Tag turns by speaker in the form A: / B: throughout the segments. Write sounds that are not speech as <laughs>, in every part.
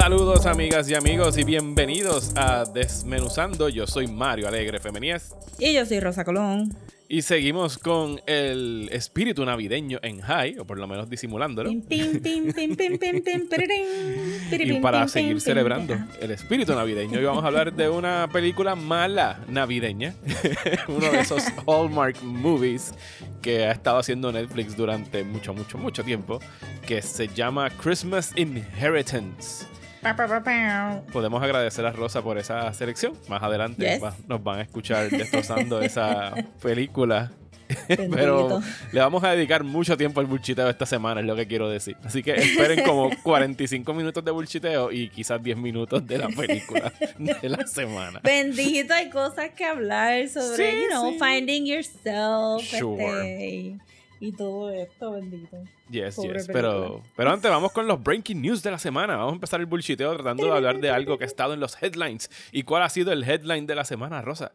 A: Saludos amigas y amigos y bienvenidos a Desmenuzando. Yo soy Mario Alegre Femenías
B: Y yo soy Rosa Colón.
A: y seguimos con el espíritu navideño en high, o por lo menos disimulándolo. Y para seguir celebrando el espíritu navideño, hoy vamos a hablar de una película mala navideña. <laughs> Uno de esos Hallmark movies que ha estado haciendo Netflix durante mucho, mucho, mucho tiempo, que se llama Christmas Inheritance. Podemos agradecer a Rosa por esa selección. Más adelante
B: Yes.
A: va- nos van a escuchar destrozando <laughs> esa película. Pero le vamos a dedicar mucho tiempo al bullshiteo esta semana, es lo que quiero decir. Así que esperen como <laughs> 45 minutos de bullshiteo y quizás 10 minutos de la película <laughs> de la semana.
B: Bendito, hay cosas que hablar sobre,
A: Sí,
B: you know,
A: sí.
B: finding yourself.
A: Sure.
B: este, y todo esto, bendito.
A: Yes,
B: Pobre
A: yes.
B: película.
A: Pero, pero antes vamos con los breaking news de la semana. Vamos a empezar el bullshiteo tratando de hablar de algo que ha estado en los headlines. ¿Y cuál ha sido el headline de la semana, Rosa?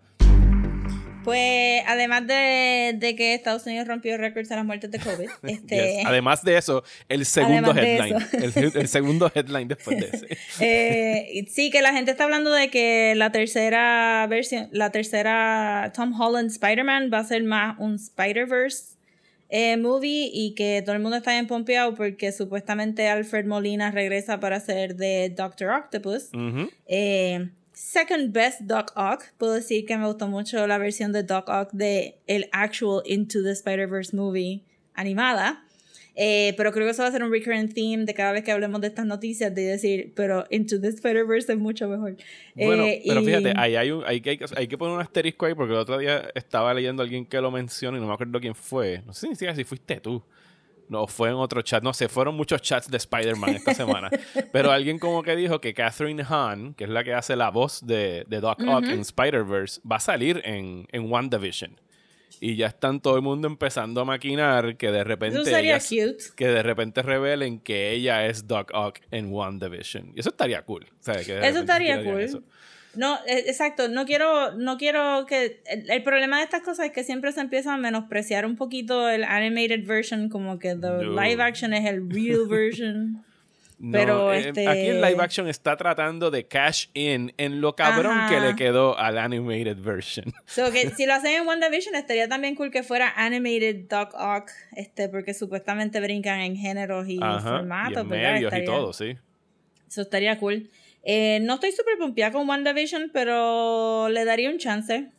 B: Pues, además de, de que Estados Unidos rompió récords en las muertes de COVID, <laughs> este,
A: Yes. Además de eso, el segundo headline. El, el segundo headline después de ese. <laughs>
B: Eh, sí, que la gente está hablando de que la tercera versión, la tercera Tom Holland Spider-Man va a ser más un Spider-Verse eh, movie y que todo el mundo está bien pompeado porque supuestamente Alfred Molina regresa para ser de Doctor Octopus. Eh, second best Doc Ock. Puedo decir que me gustó mucho la versión de Doc Ock de el actual Into the Spider-Verse movie animada. Eh, pero creo que eso va a ser un recurrent theme de cada vez que hablemos de estas noticias, de decir, pero Into the Spider-Verse es mucho mejor.
A: Bueno,
B: Eh,
A: pero
B: y-
A: fíjate, ahí hay, un, hay, que, hay que poner un asterisco ahí porque el otro día estaba leyendo a alguien que lo menciona y no me acuerdo quién fue. No sé ni siquiera si fuiste tú. No, fue en otro chat. No sé, fueron muchos chats de Spider-Man esta <laughs> semana. Pero alguien como que dijo que Catherine Hahn, que es la que hace la voz de, de Doc Ock en Spider-Verse, va a salir en, en WandaVision. Y ya están todo el mundo empezando a maquinar que de repente...
B: Eso sería
A: ellas-
B: cute.
A: que de repente revelen que ella es Doc Ock en WandaVision. Y eso estaría cool. O sea, que de repente
B: Eso estaría cool.
A: eso.
B: No, eh, exacto, no quiero, no quiero que... El, el problema de estas cosas es que siempre se empieza a menospreciar un poquito el animated version, como que the
A: No.
B: live action es el real <laughs> version.
A: No,
B: Pero,
A: eh,
B: este-
A: aquí en live action está tratando de cash in en lo cabrón
B: Ajá.
A: que le quedó al animated version. <laughs>
B: So que si lo hacen en WandaVision estaría también cool que fuera animated Doc Ock, este, porque supuestamente brincan en géneros y
A: Ajá, y
B: formatos,
A: en medios y
B: Estaría-
A: todo, sí.
B: Eso estaría cool. Eh, no estoy súper pompeada con WandaVision, pero le daría un chance.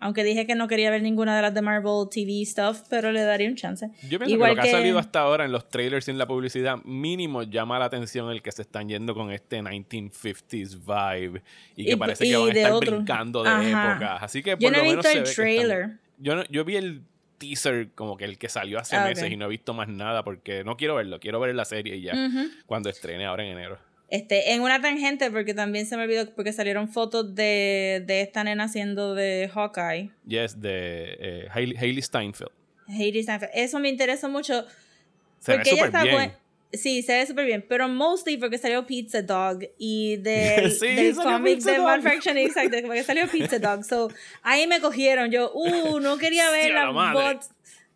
B: Aunque dije que no quería ver ninguna de las de Marvel TV stuff, pero le daría un chance.
A: Yo pienso
B: Igual
A: que lo que, ha salido hasta ahora en los trailers y en la publicidad, mínimo llama la atención el que se están yendo con este 1950s vibe y que
B: Y-
A: parece
B: y
A: que van a estar
B: otro.
A: brincando de
B: Ajá.
A: épocas. Así que por
B: Yo no
A: lo
B: he
A: menos
B: visto el
A: están-
B: trailer.
A: Yo, no- yo vi el teaser como que el que salió hace
B: Ah,
A: meses y no he visto más nada porque no quiero verlo, quiero ver la serie y ya cuando estrene ahora en enero.
B: Este, en una tangente, porque también se me olvidó, porque salieron fotos de, de esta nena haciendo de Hawkeye.
A: Yes, de eh, Hailey, Hailey Steinfeld.
B: Hailey Steinfeld. Eso me interesa mucho.
A: Se ve
B: porque ella
A: súper
B: está
A: bien.
B: Sí, se ve súper bien. Pero mostly porque salió Pizza Dog y <laughs> del,
A: Sí,
B: del cómic de
A: Dog.
B: One Fraction, exacto, <laughs> porque salió Pizza Dog. So, ahí me cogieron. Yo, uh, no quería ver la bot.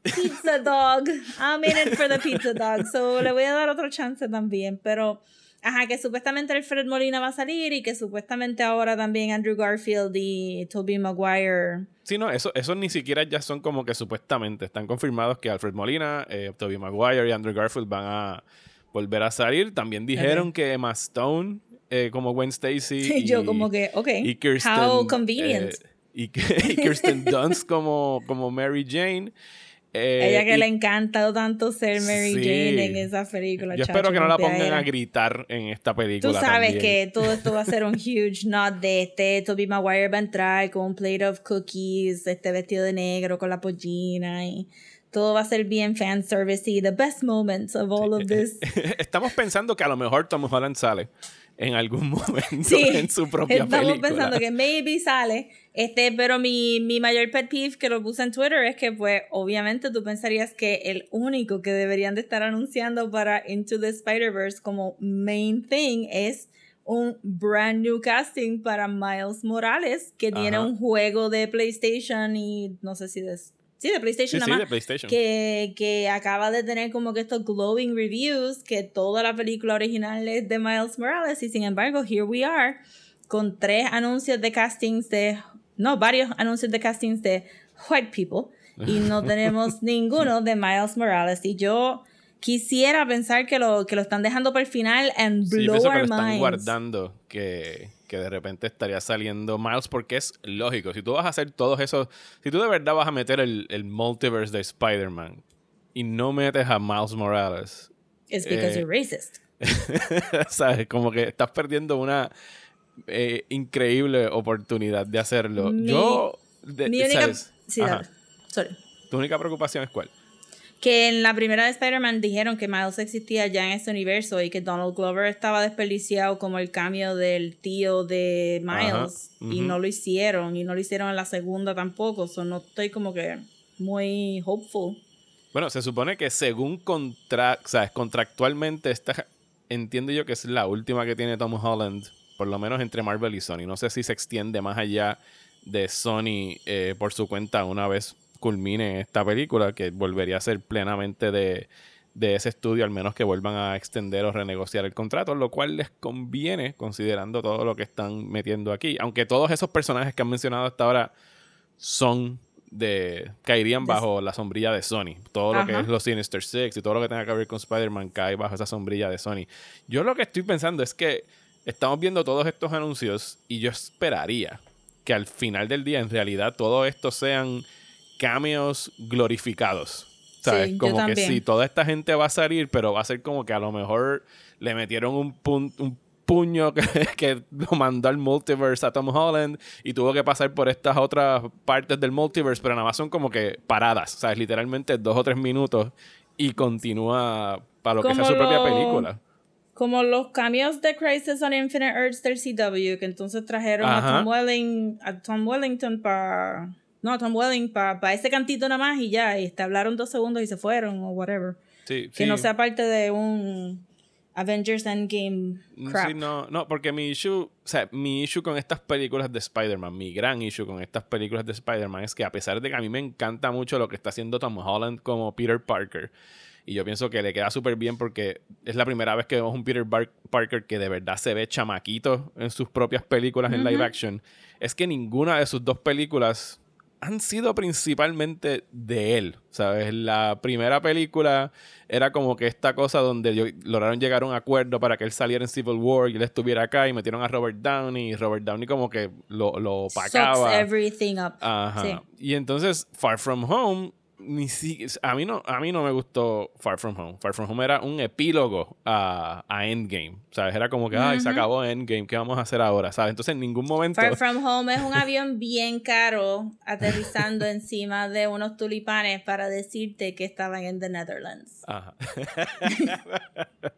B: Pizza Dog. I'm in it for the Pizza Dog. So, le voy a dar otro chance también. Pero, ajá, que supuestamente Alfred Molina va a salir y que supuestamente ahora también Andrew Garfield y Tobey Maguire.
A: Sí, no, eso, eso ni siquiera ya son como que supuestamente están confirmados que Alfred Molina, eh, Tobey Maguire y Andrew Garfield van a volver a salir. También dijeron que Emma Stone eh, como Gwen Stacy <laughs> y,
B: Yo como que, ok,
A: y Kirsten,
B: how convenient.
A: eh, y, <laughs> y Kirsten Dunst como, como Mary Jane. Eh,
B: Ella que
A: y
B: le ha encantado tanto ser Mary
A: Sí.
B: Jane en esa película.
A: Yo
B: chacho,
A: espero que no la pongan a gritar en esta película.
B: Tú sabes
A: también.
B: que todo esto va a ser un huge nod de este. Toby Maguire va a entrar con un plate of cookies, este vestido de negro con la pollina y todo va a ser bien fan service y the best moments of all of this. <laughs>
A: Estamos pensando que a lo mejor Tom Holland sale en algún <laughs> momento
B: Sí,
A: en su propia
B: Estamos
A: película.
B: pensando que maybe sale. Este, pero mi, mi mayor pet peeve que lo puse en Twitter es que, pues, obviamente tú pensarías que el único que deberían de estar anunciando para Into the Spider-Verse como main thing es un brand new casting para Miles Morales, que tiene un juego de PlayStation y no sé si de. Sí, de PlayStation
A: Sí,
B: nada
A: sí,
B: más
A: de PlayStation.
B: que, que acaba de tener como que estos glowing reviews, que toda la película original es de Miles Morales y sin embargo, here we are con tres anuncios de castings de, no, varios anuncios de castings de white people y no <laughs> tenemos ninguno de Miles Morales y yo quisiera pensar que lo, que lo están dejando para el final and
A: Sí,
B: blow
A: que
B: our
A: lo están
B: minds.
A: guardando que, que de repente estaría saliendo Miles porque es lógico. Si tú vas a hacer todos esos... Si tú de verdad vas a meter el, el multiverse de Spider-Man y no metes a Miles Morales,
B: It's because
A: Eh,
B: you're racist. <laughs>
A: ¿sabes? Como que estás perdiendo una eh, increíble oportunidad de hacerlo.
B: Mi-
A: Yo... de-
B: Mi única... Sí. Sorry.
A: ¿Tu única preocupación es cuál?
B: Que en la primera de Spider-Man dijeron que Miles existía ya en este universo y que Donald Glover estaba desperdiciado como el cambio del tío de Miles y no lo hicieron y no lo hicieron en la segunda tampoco, so no estoy como que muy hopeful.
A: Bueno, se supone que según contractualmente, esta, entiendo yo que es la última que tiene Tom Holland, por lo menos entre Marvel y Sony. No sé si se extiende más allá de Sony eh, por su cuenta una vez culmine esta película, que volvería a ser plenamente de, de ese estudio, al menos que vuelvan a extender o renegociar el contrato, lo cual les conviene considerando todo lo que están metiendo aquí. Aunque todos esos personajes que han mencionado hasta ahora son de caerían bajo la sombrilla de Sony. Todo lo que es los Sinister Six y todo lo que tenga que ver con Spider-Man cae bajo esa sombrilla de Sony. Yo lo que estoy pensando es que estamos viendo todos estos anuncios y yo esperaría que al final del día en realidad todo esto sean cameos glorificados. ¿Sabes?
B: Sí,
A: como que sí, toda esta gente va a salir, pero va a ser como que a lo mejor le metieron un, pun- un puño <laughs> que, que lo mandó al multiverse a Tom Holland y tuvo que pasar por estas otras partes del multiverse, pero nada más son como que paradas, ¿sabes? Literalmente dos o tres minutos y continúa para lo que sea
B: Como
A: su propia
B: lo-
A: película.
B: Como los cambios de Crisis on Infinite Earths del CW, que entonces trajeron
A: Ajá.
B: a Tom, Welling, a Tom Wellington para... No, Tom Welling para ese cantito nada más y ya, y te hablaron dos segundos y se fueron o whatever.
A: Sí,
B: Que
A: sí.
B: no sea parte de un Avengers Endgame crap.
A: Sí, no, no, porque mi issue, o sea, mi issue con estas películas de Spider-Man, mi gran issue con estas películas de Spider-Man es que a pesar de que a mí me encanta mucho lo que está haciendo Tom Holland como Peter Parker, y yo pienso que le queda súper bien porque es la primera vez que vemos un Peter Bar- Parker que de verdad se ve chamaquito en sus propias películas en live action, es que ninguna de sus dos películas han sido principalmente de él, ¿sabes? La primera película era como que esta cosa donde lograron llegar a un acuerdo para que él saliera en Civil War y él estuviera acá y metieron a Robert Downey y Robert Downey como que lo, lo
B: Sucks
A: opacaba.
B: everything up.
A: Ajá.
B: Sí.
A: Y entonces Far From Home ni si, a mí no a mí no me gustó Far From Home. Far From Home era un epílogo a, a Endgame, ¿sabes? Era como que ay, se acabó Endgame, ¿qué vamos a hacer ahora? ¿Sabes? Entonces en ningún momento
B: Far From Home es un avión bien caro aterrizando encima de unos tulipanes para decirte que estaban en the Netherlands.
A: Ajá. <laughs>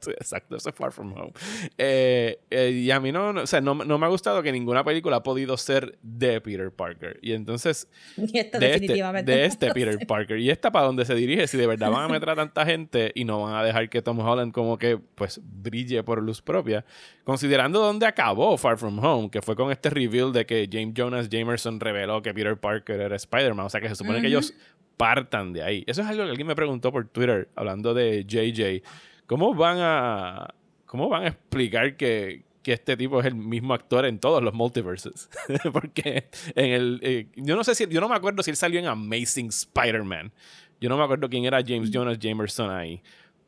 A: Sí, Exacto, eso es Far From Home. Eh, eh, y a mí no, no- o sea, no, no me ha gustado que ninguna película ha podido ser de Peter Parker. Y entonces, <laughs>
B: Y
A: de este, de este Peter
B: sé.
A: Y esta para dónde se dirige, si de verdad van a meter a tanta gente y no van a dejar que Tom Holland como que pues brille por luz propia. Considerando dónde acabó Far From Home, que fue con este reveal de que James Jonas Jamerson reveló que Peter Parker era Spider-Man. O sea que se supone que ellos partan de ahí. Eso es algo que alguien me preguntó por Twitter, hablando de JJ. ¿Cómo van a, cómo van a explicar que, que este tipo es el mismo actor en todos los multiverses? <laughs> Porque en el... eh, yo no sé si... Yo no me acuerdo si él salió en Amazing Spider-Man. Yo no me acuerdo quién era James Jonas Jamerson ahí.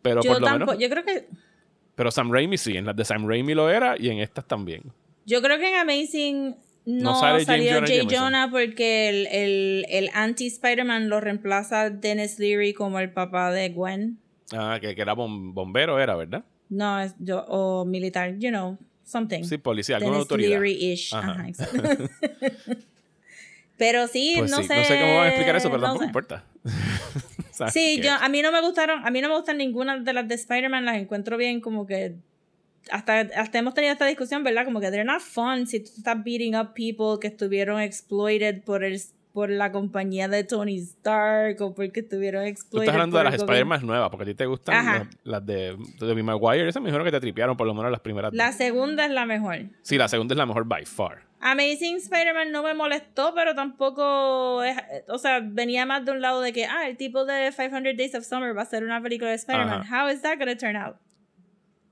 A: Pero
B: Mm. Yo
A: por lo
B: tampoco,
A: menos...
B: yo creo que
A: Pero Sam Raimi sí. En las de Sam Raimi lo era y en estas también.
B: yo creo que en Amazing no,
A: No sale James
B: salió
A: Jonah
B: Jay. Jonah porque el, el, el anti-Spider-Man lo reemplaza Dennis Leary como el papá de Gwen.
A: Ah, que, que era bom- bombero, era, ¿verdad?
B: No, es yo, o militar, you know, something.
A: Sí, policía, alguna autoridad.
B: Leary-ish.
A: Ajá. <laughs>
B: Pero sí,
A: Pues
B: no
A: sí,
B: sé.
A: no sé cómo van a explicar eso, pero
B: no
A: tampoco
B: sé.
A: importa. <laughs> ¿Sabes
B: Sí, yo, a mí no me gustaron, a mí no me gustan ninguna de las de Spider-Man, las encuentro bien como que hasta, hasta hemos tenido esta discusión, ¿verdad? Como que they're not fun si tú estás beating up people que estuvieron exploited por el por la compañía de Tony Stark o porque estuvieron exploited
A: estás hablando de las. Spider-Man nuevas, porque a ti te gustan las, las de Tobey Maguire. Esas me dijeron que te tripearon por lo menos las primeras.
B: La segunda es la mejor.
A: Sí, la segunda es la mejor by far.
B: Amazing Spider-Man no me molestó, pero tampoco es, o sea, venía más de un lado de que, ah, el tipo de 500 Days of Summer va a ser una película de Spider-Man. How is that gonna turn out?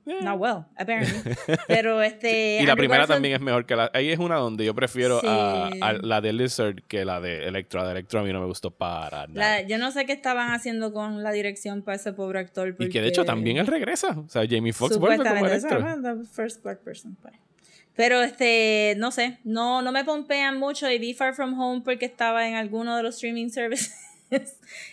A: Eh.
B: Not well, apparently. <laughs> Pero este
A: Y la primera también es mejor que la. Ahí es una donde yo prefiero
B: Sí.
A: a, a la de Lizard que la de Electro. La de Electro a mí no me gustó para nada.
B: La- yo no sé qué estaban haciendo con la dirección para ese pobre actor.
A: y que de hecho
B: porque-
A: también él regresa. O sea, Jamie Foxx vuelve como Electro.
B: the first black person, pues. Pero este, no sé, no, no me pompean mucho y vi Far From Home porque estaba en alguno de los streaming <laughs> services.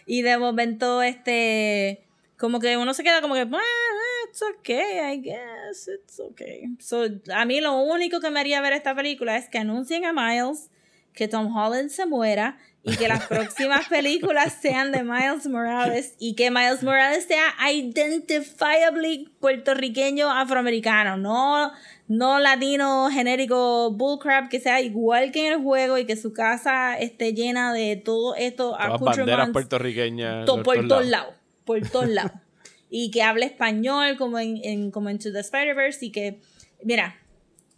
B: y de momento, este, como que uno se queda como que, "Ah, it's okay, I guess, it's okay. So, a mí lo único que me haría ver esta película es que anuncien a Miles, que Tom Holland se muera y que las <laughs> próximas películas sean de Miles Morales y que Miles Morales sea identifiably puertorriqueño afroamericano, no, no latino genérico bullcrap, que sea igual que en el juego y que su casa esté llena de todo esto
A: banderas puertorriqueñas.
B: to- por
A: todos
B: todos
A: lados.
B: lados, por todos lados. <laughs> y que hable español como en, en como Into the Spider-Verse y que, mira,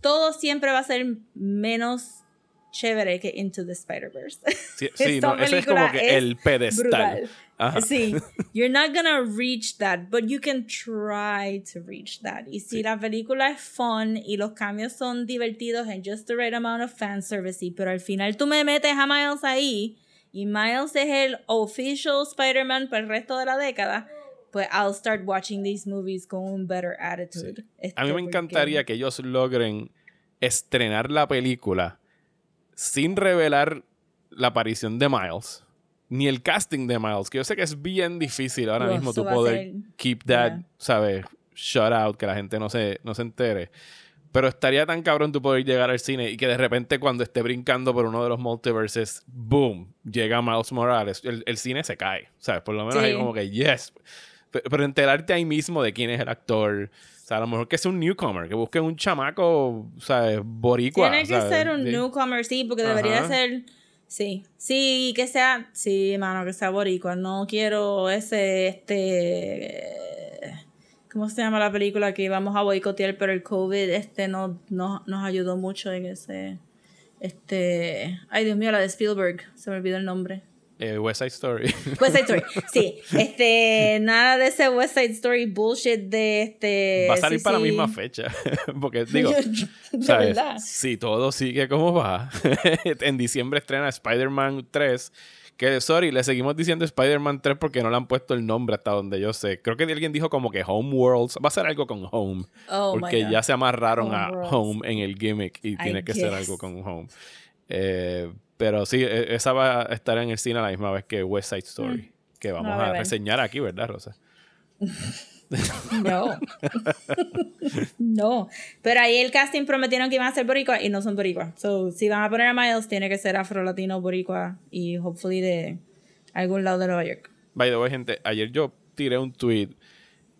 B: todo siempre va a ser menos chévere que Into the Spider-Verse.
A: Sí, <laughs> sí, no, ese es como que
B: es
A: el pedestal. Ajá.
B: Sí, <laughs> you're not gonna reach that, but you can try to reach that. Y si la película es fun y los cambios son divertidos and just the right amount of fan service, pero al final tú me metes a Miles ahí y Miles es el official Spider-Man para el resto de la década, pues I'll start watching these movies con un better attitude.
A: A mí me
B: porque-
A: encantaría que ellos logren estrenar la película sin revelar la aparición de Miles, ni el casting de Miles, que yo sé que es bien difícil ahora
B: Uf,
A: mismo tú poder
B: ser-
A: keep that,
B: yeah.
A: ¿sabes? Shut out, que la gente no se, no se entere. Pero estaría tan cabrón tú poder llegar al cine y que de repente cuando esté brincando por uno de los multiverses, boom, llega Miles Morales. El, el cine se cae, ¿sabes? Por lo menos
B: Sí.
A: hay como que, yes. Pero, pero enterarte ahí mismo de quién es el actor. O sea, a lo mejor que sea un newcomer, que busque un chamaco, ¿sabes? Boricua.
B: Tiene que
A: ¿sabes?
B: ser un newcomer, sí, porque debería ser. Sí, sí, que sea. Sí, mano, que sea boricua. No quiero ese. Este. ¿Cómo se llama la película que íbamos a boicotear? Pero el COVID este no, no, nos ayudó mucho en ese. Este. Ay, Dios mío, la de Spielberg. Se me olvidó el nombre.
A: Eh, West Side Story. <laughs>
B: West Side Story. Sí, este. Nada de ese West Side Story bullshit de este.
A: va a salir
B: sí,
A: para la misma fecha. <laughs> Porque, digo, <laughs>
B: de
A: ¿sabes?
B: verdad.
A: Si todo sigue como va, en diciembre estrena Spider-Man 3. Que, sorry, le seguimos diciendo Spider-Man 3 porque no le han puesto el nombre hasta donde yo sé. Creo que alguien dijo como que Home Worlds. Va a ser algo con Home.
B: Oh,
A: porque ya se amarraron a. Home en el gimmick y tiene que ser algo con Home. Eh, pero sí, e- esa va a estar en el cine a la misma vez que West Side Story. Que vamos
B: Mm. a
A: reseñar aquí, ¿verdad, Rosa? <laughs>
B: No. no. Pero ahí el casting prometieron que iban a ser boricua y no son boricua. So, si van a poner a Miles, tiene que ser afro-latino boricua y hopefully de algún lado de Nueva York.
A: By the way, gente, ayer yo tiré un tweet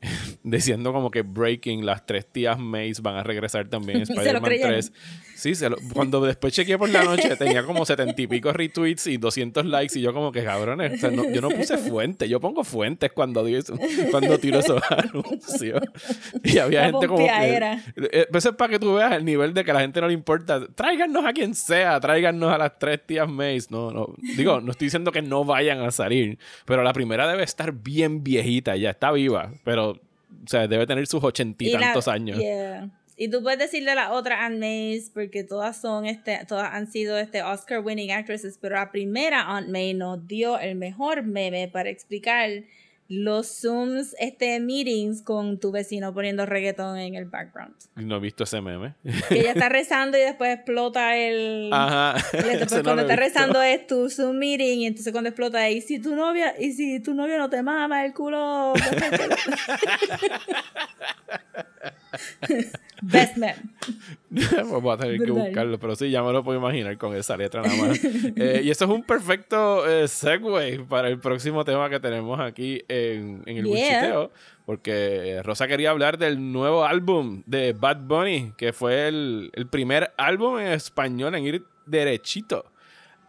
A: <laughs> diciendo como que Breaking, las tres tías Mays van a regresar también en <laughs> Spider-Man
B: creyeron.
A: 3. Sí, se lo- cuando después chequeé por la noche <laughs> tenía como setenta y pico retweets y 200 likes y yo como que cabrones, o sea, no- yo no puse fuente, yo pongo fuentes cuando, cuando tiro esos anuncios. Y había
B: La
A: gente como que...
B: pompeadera.
A: Eh, Eso es para que tú veas el nivel de que a la gente no le importa. Tráiganos a quien sea, tráiganos a las tres tías Mays. No, no. Digo, no estoy diciendo que no vayan a salir, pero la primera debe estar bien viejita, ya está viva, pero, o sea, debe tener sus ochenta y,
B: la-
A: tantos años.
B: yeah. Y tú puedes decirle la otra Aunt Mays porque todas son este, todas han sido este Oscar winning actresses, pero la primera Aunt May nos dio el mejor meme para explicar los Zooms este meetings con tu vecino poniendo reggaeton en el background.
A: No he visto ese meme.
B: Que ella está rezando y después explota el
A: Ajá.
B: después <laughs>
A: no
B: cuando está rezando es tu Zoom meeting y entonces cuando explota y si tu novia y si tu novio no te mama el culo <laughs> <laughs> Best man. <laughs>
A: pues voy a tener que buscarlo, pero sí, ya me lo puedo imaginar con esa letra nada más. Eh, y eso es un perfecto eh, segue para el próximo tema que tenemos aquí en, en el
B: Yeah.
A: buchiteo, porque Rosa quería hablar del nuevo álbum de Bad Bunny, que fue el, el primer álbum en español en ir derechito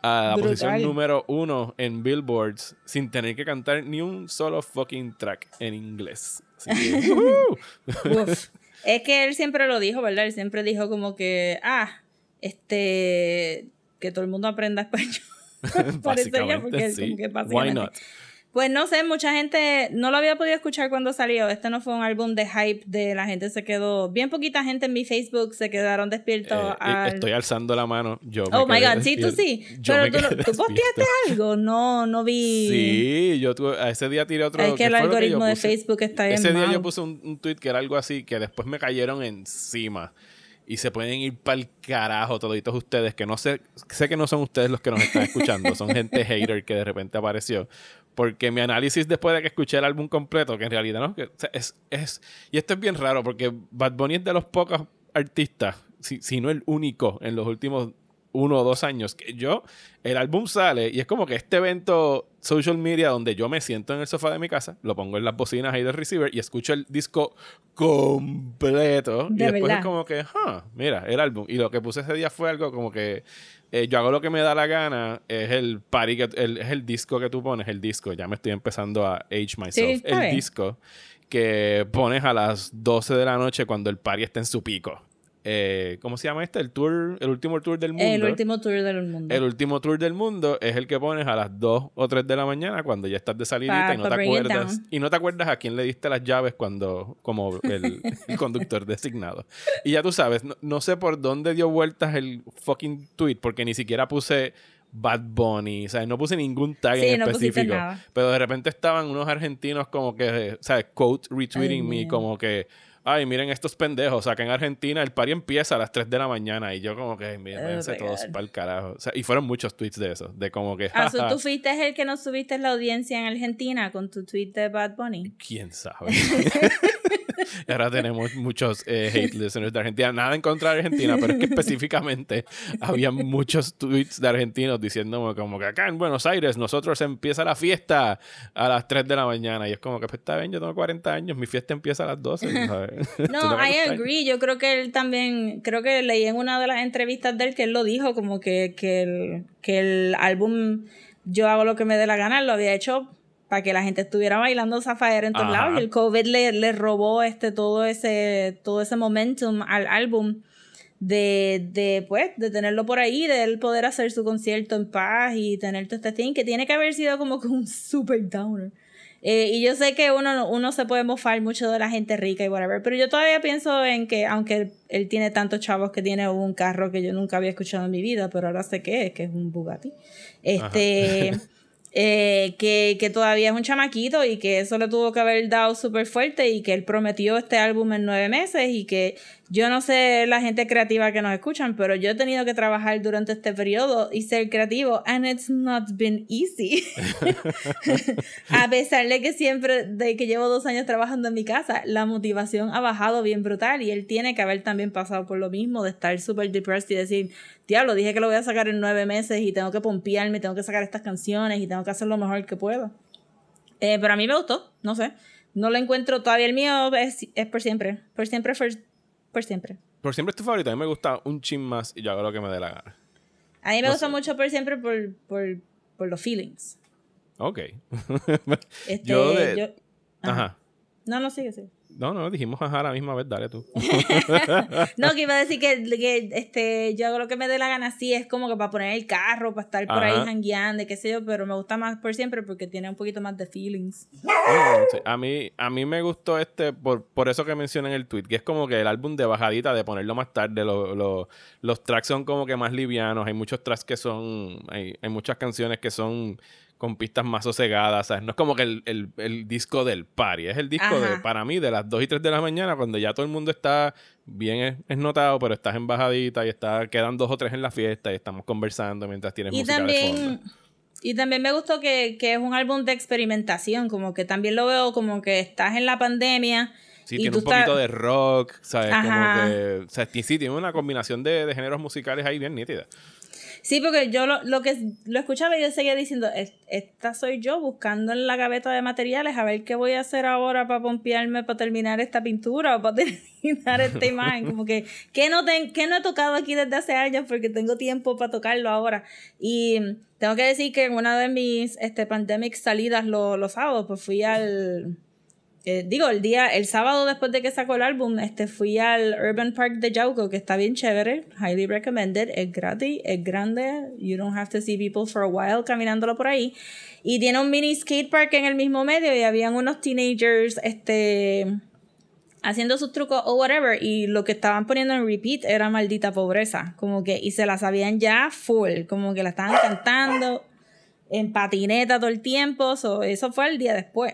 A: a la
B: Brutal.
A: posición número uno en Billboards sin tener que cantar ni un solo fucking track en inglés. Así que. <laughs>
B: Uf. Es que él siempre lo dijo, ¿verdad? Él siempre dijo como que, ah, este, que todo el mundo aprenda español. <laughs> Parece ya, porque
A: sí.
B: como que
A: Why not?
B: Pues no sé, mucha gente no lo había podido escuchar cuando salió. Este no fue un álbum de hype de la gente se quedó, bien poquita gente en mi Facebook se quedaron despiertos
A: Eh,
B: al...
A: Estoy alzando la mano. Yo me
B: Oh my god, sí, tú sí.
A: Yo
B: Pero tú, ¿tú posteaste algo. No, no vi.
A: Sí, yo tuve, a ese día tiré otro.
B: es que
A: ¿qué
B: el algoritmo de? Facebook está bien
A: Ese día yo puse un, un tweet que era algo así, que después me cayeron encima. Y se pueden ir para el carajo toditos ustedes, que no sé, sé que no son ustedes los que nos están escuchando, son gente hater que de repente apareció. Porque mi análisis después de que escuché el álbum completo, que en realidad no, que, o sea, es, es, y esto es bien raro, porque Bad Bunny es de los pocos artistas, si, si no el único en los últimos uno o dos años, que yo, el álbum sale y es como que este evento social media donde yo me siento en el sofá de mi casa, lo pongo en las bocinas ahí del receiver y escucho el disco completo.
B: De
A: y después
B: verdad.
A: es como que, ah, mira, el álbum. Y lo que puse ese día fue algo como que eh, yo hago lo que me da la gana, es el party, que, el, es el disco que tú pones, el disco, ya me estoy empezando a age myself, el
B: bien.
A: disco que pones a las 12 de la noche cuando el party está en su pico. Eh, ¿Cómo se llama este? El tour, el último tour del mundo.
B: El último tour del mundo.
A: El último tour del mundo es el que pones a las 2 o 3 de la mañana cuando ya estás de salidita
B: Pa-
A: y no te acuerdas. Y no te acuerdas a quién le diste las llaves cuando, como el, <laughs> el conductor designado. Y ya tú sabes, no, no sé por dónde dio vueltas el fucking tweet, porque ni siquiera puse Bad Bunny, o sea, no puse ningún tag
B: Sí,
A: en
B: no
A: específico.
B: nada.
A: Pero de repente estaban unos argentinos como que, ¿sabes? Quote retweeting
B: Ay,
A: me, como que, ay, miren estos pendejos, o sea, que en Argentina el party empieza a las 3 de la mañana y yo como que, miren,
B: Oh
A: todos para el carajo. O sea, y fueron muchos tweets de eso, de como que,
B: Ah, tú fuiste el que nos subiste la audiencia en Argentina con tu tweet de Bad Bunny.
A: quién sabe. <laughs> <laughs> Y ahora tenemos muchos eh, hate listeners de Argentina. Nada en contra de Argentina, pero es que <laughs> específicamente había muchos tweets de argentinos diciendo como que acá en Buenos Aires nosotros empieza la fiesta a las 3 de la mañana. Y es como que, pues está bien, yo tengo 40 años, mi fiesta empieza a las 12. ¿sabes? <laughs> Tú
B: No, I agree. Yo creo que él también, creo que leí en una de las entrevistas de él que él lo dijo, como que, que, el, que el álbum Yo hago lo que me dé la gana, lo había hecho para que la gente estuviera bailando Zafaera en todos
A: Ajá.
B: lados. Y el COVID le, le robó este, todo, ese, todo ese momentum al álbum de, de, pues, de tenerlo por ahí, de él poder hacer su concierto en paz y tener todo este thing, que tiene que haber sido como que un super downer. Eh, y yo sé que uno, uno se puede mofar mucho de la gente rica y whatever, pero yo todavía pienso en que, aunque él, él tiene tantos chavos que tiene un carro que yo nunca había escuchado en mi vida, pero ahora sé que es, que es un Bugatti, este, <laughs> eh, que, que todavía es un chamaquito y que eso le tuvo que haber dado súper fuerte y que él prometió este álbum en nueve meses y que yo no sé la gente creativa que nos escuchan, pero yo he tenido que trabajar durante este periodo y ser creativo and it's not been easy. <laughs> <laughs> a pesar de que siempre, de que llevo dos años trabajando en mi casa, la motivación ha bajado bien brutal y él tiene que haber también pasado por lo mismo de estar súper depressed y decir, diablo, dije que lo voy a sacar en nueve meses y tengo que pompearme, tengo que sacar estas canciones y tengo que hacer lo mejor que puedo. Eh, pero a mí me gustó, no sé. No lo encuentro todavía. El mío es, es por siempre. Por siempre, for- por siempre.
A: Por siempre es tu favorito. A mí me gusta un chin más y yo hago lo que me dé la gana.
B: A mí me
A: No
B: gusta
A: sé.
B: mucho por siempre por, por, por los feelings.
A: Ok. <laughs>
B: Este,
A: Yo de-
B: yo-
A: Ajá.
B: No, no, sigue, sigue.
A: No, no, dijimos ajá a la misma vez. Dale tú. <laughs> <laughs>
B: No, que iba a decir que, que, este, yo hago lo que me dé la gana, sí, es como que para poner el carro, para estar por ahí
A: Ajá.
B: jangueando, qué sé yo, pero me gusta más por siempre porque tiene un poquito más de feelings.
A: Sí. A mí, a mí me gustó este, por, por eso que mencioné en el tweet, que es como que el álbum de bajadita, de ponerlo más tarde, lo- lo- los tracks son como que más livianos, hay muchos tracks que son, hay, hay muchas canciones que son con pistas más sosegadas, ¿sabes? No es como que el, el- el disco del party, es el disco de, para mí, de las 2 y 3 de la mañana, cuando ya todo el mundo está bien es- esnotado, pero estás en bajadita y está, quedan dos o tres en la fiesta y estamos conversando mientras tienes
B: Y
A: música de fondo.
B: también, y también me gustó que, que es un álbum de experimentación, como que también lo veo como que estás en la pandemia
A: Sí,
B: Y
A: tiene
B: tú
A: un poquito
B: estás-
A: de rock, ¿sabes?
B: Ajá.
A: Como que. O sea, sí, tiene una combinación de, de géneros musicales ahí bien nítida.
B: Sí, porque yo lo, lo que lo escuchaba y yo seguía diciendo, "Es- esta soy yo buscando en la gaveta de materiales a ver qué voy a hacer ahora para pompearme, para terminar esta pintura o para <laughs> terminar esta imagen. Como que, ¿qué no, ten- qué no he tocado aquí desde hace años? Porque tengo tiempo para tocarlo ahora. Y tengo que decir que en una de mis este, pandemic salidas lo- los sábados, pues fui al... eh, digo, el día, el sábado después de que sacó el álbum, este, fui al Urban Park de Yauco, que está bien chévere, highly recommended, es gratis, es grande, you don't have to see people for a while caminándolo por ahí, y tiene un mini skate park en el mismo medio y habían unos teenagers, este, haciendo sus trucos o whatever, y lo que estaban poniendo en repeat era maldita pobreza, como que, y se la sabían ya full, como que la estaban cantando en patineta todo el tiempo, so, eso fue el día después.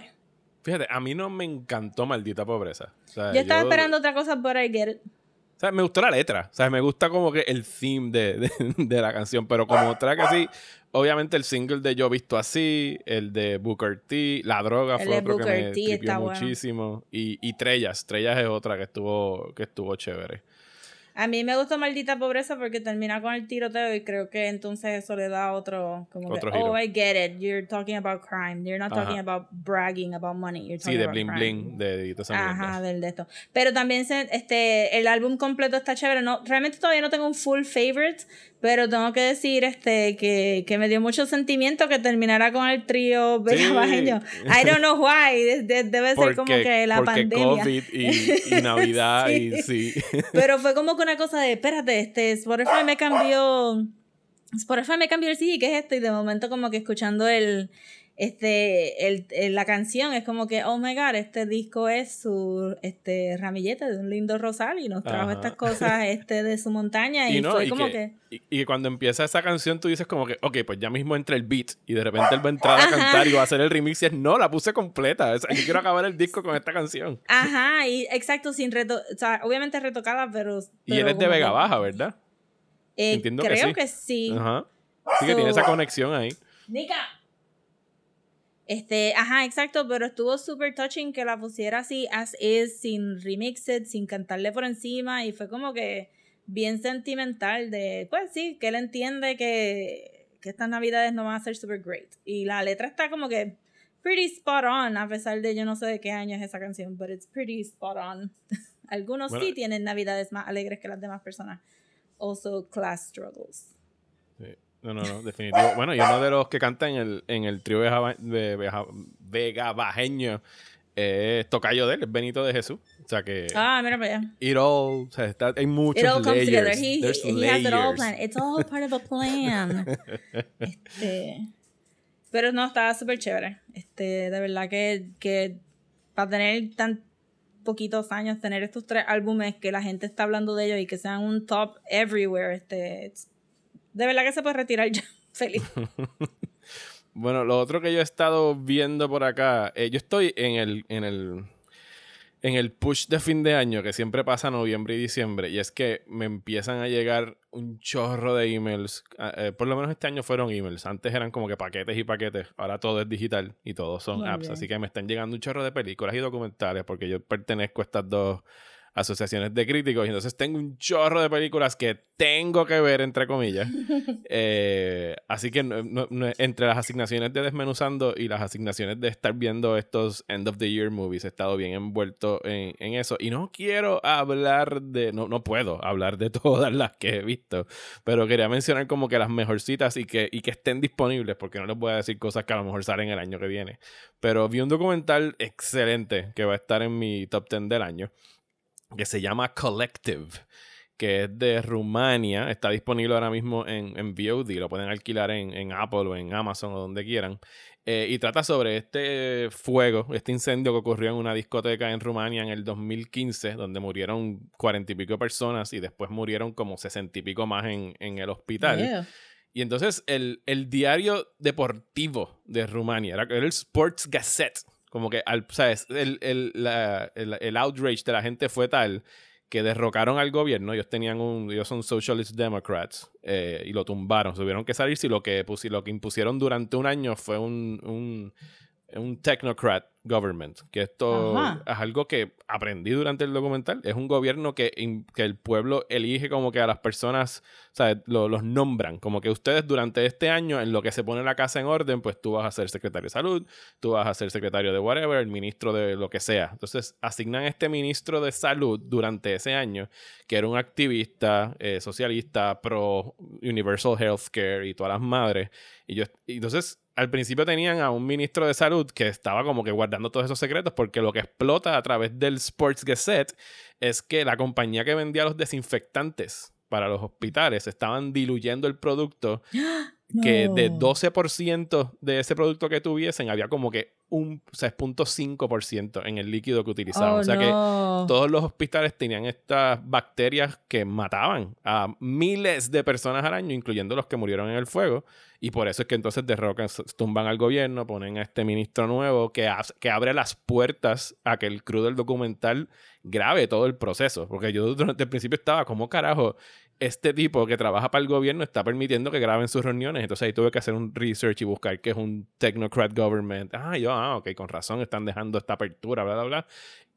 A: Fíjate, a mí no me encantó Maldita Pobreza. O sea,
B: Yo estaba esperando otra cosa, but I get it.
A: O sea, me gustó la letra. O sea, me gusta como que el theme de, de, <laughs> de la canción. Pero como track así, obviamente el single de Yo Visto Así, el de Booker T, La Droga
B: El
A: fue otro
B: Booker
A: que me tripió
B: bueno.
A: muchísimo. Y, y Trellas. Trellas es otra que estuvo, que estuvo chévere.
B: A mí me gustó Maldita Pobreza porque termina con el tiroteo y creo que entonces eso le da otro, como
A: Otro
B: que,
A: giro.
B: oh, I get it, you're talking about crime, you're not talking about bragging about money, you're
A: Sí,
B: talking
A: de
B: about
A: Bling
B: crime.
A: Bling, de, de.
B: Ajá, del de esto. Pero también se, este, el álbum completo está chévere. No, realmente todavía no tengo un full favorite, pero tengo que decir este, que, que me dio mucho sentimiento que terminara con el trío <laughs> Begabajeño. I don't know why. de- de- debe ser como que la
A: porque
B: pandemia.
A: COVID y, y <laughs> Navidad y sí. <laughs>
B: Pero fue como que una cosa de, espérate, este, Spotify me cambió, Spotify me cambió el CD, ¿qué es esto? Y de momento como que escuchando el, este, el, el- la canción es como que, oh my god, este disco es su, este, ramillete de un lindo rosal y nos trajo
A: Ajá.
B: estas cosas, <laughs> este, de su montaña y,
A: Y, no,
B: fue
A: y
B: como
A: que,
B: que,
A: y, y cuando empieza esa canción tú dices como que, ok, pues ya mismo entra el beat y de repente él va a entrar a
B: Ajá.
A: cantar y va a hacer el remix y es, no, la puse completa. O sea, yo quiero acabar el disco con esta canción.
B: ajá, y exacto, sin reto, o sea, obviamente retocada, pero...
A: Y él
B: pero
A: es de Vega
B: que-
A: Baja, ¿verdad?
B: eh,
A: Entiendo que
B: creo
A: sí.
B: que sí.
A: Ajá. Así que tiene esa conexión ahí.
B: Nica. Este, ajá, exacto, pero estuvo súper touching que la pusiera así, as is, sin remixed, sin cantarle por encima, y fue como que bien sentimental de, pues sí, que él entiende que, que estas navidades no van a ser super great. Y la letra está como que pretty spot on, a pesar de yo no sé de qué año es esa canción, but it's pretty spot on. <laughs> Algunos
A: Bueno.
B: sí tienen navidades más alegres que las demás personas. Also class struggles.
A: No, no, no, definitivo. Bueno, y uno de los que canta en el, en el trío Veja- Vega Bajeño es Tocayo de él, es Benito de Jesús. O sea que
B: Ah, mira para allá.
A: it all, o sea, está, hay muchos
B: It all comes together. He,
A: There's
B: he has it all planned. It's all part of a plan. <laughs> este, pero no, estaba súper chévere. Este, de verdad que, que para tener tan poquitos años, tener estos tres álbumes que la gente está hablando de ellos y que sean un top everywhere, este, it's- de verdad que se puede retirar ya. <laughs> Feliz. <laughs>
A: Bueno, lo otro que yo he estado viendo por acá, eh, yo estoy en el, en el en el push de fin de año que siempre pasa noviembre y diciembre y es que me empiezan a llegar un chorro de emails, ah, eh, por lo menos este año fueron emails, antes eran como que paquetes y paquetes, ahora todo es digital y todos son
B: Muy
A: apps,
B: bien.
A: así que me están llegando un chorro de películas y documentales porque yo pertenezco a estas dos asociaciones de críticos y entonces tengo un chorro de películas que tengo que ver entre comillas <laughs> eh, así que no- no- no- entre las asignaciones de Desmenuzando y las asignaciones de estar viendo estos End of the Year movies, he estado bien envuelto en, en eso. Y no quiero hablar de, no, no puedo hablar de <laughs> todas las que he visto, pero quería mencionar como que las mejorcitas y que, y que estén disponibles, porque no les voy a decir cosas que a lo mejor salen el año que viene. Pero vi un documental excelente que va a estar en mi top 10 del año, que se llama Collective que es de Rumania. Está disponible ahora mismo en, en VOD. Lo pueden alquilar en, en Apple o en Amazon o donde quieran. Eh, y trata sobre este fuego, este incendio que ocurrió en una discoteca en Rumania en el 2015, donde murieron cuarenta y pico personas y después murieron como sesenta y pico más en, en el hospital.
B: Yeah.
A: Y entonces el, el diario deportivo de Rumania, era, era el Sports Gazette, como que, al, ¿sabes? El, el, la- el, el outrage de la gente fue tal que derrocaron al gobierno. Ellos tenían un, ellos son Socialist Democrats eh, y lo tumbaron. Tuvieron que salir si lo que, pusi- lo que impusieron durante un año fue un, un, un technocrat government, que esto
B: Ajá.
A: es algo que aprendí durante el documental. Es un gobierno que, in- que el pueblo elige como que a las personas, o sea, lo- los nombran, como que ustedes durante este año, en lo que se pone la casa en orden, pues tú vas a ser secretario de salud, tú vas a ser secretario de whatever, el ministro de lo que sea. Entonces asignan a este ministro de salud durante ese año, que era un activista eh, socialista pro Universal Healthcare y todas las madres. Y yo, y entonces, al principio tenían a un ministro de salud que estaba como que guardando todos esos secretos, porque lo que explota a través del Sports Gazette es que la compañía que vendía los desinfectantes para los hospitales estaban diluyendo el producto <gasps> que de 12% de ese producto que tuviesen había como que un o sea, es 0.5% en el líquido que utilizaban.
B: Oh,
A: o sea que todos los hospitales tenían estas bacterias que mataban a miles de personas al año, incluyendo los que murieron en el fuego. Y por eso es que entonces derrocan, tumban al gobierno, ponen a este ministro nuevo que, que abre las puertas a que el crew del documental grabe todo el proceso. Porque yo durante el principio estaba como carajo. Este tipo que trabaja para el gobierno está permitiendo que graben sus reuniones. Entonces ahí tuve que hacer un research y buscar qué es un technocrat government. Ah, yo, ah, ok, con razón están dejando esta apertura, bla, bla, bla.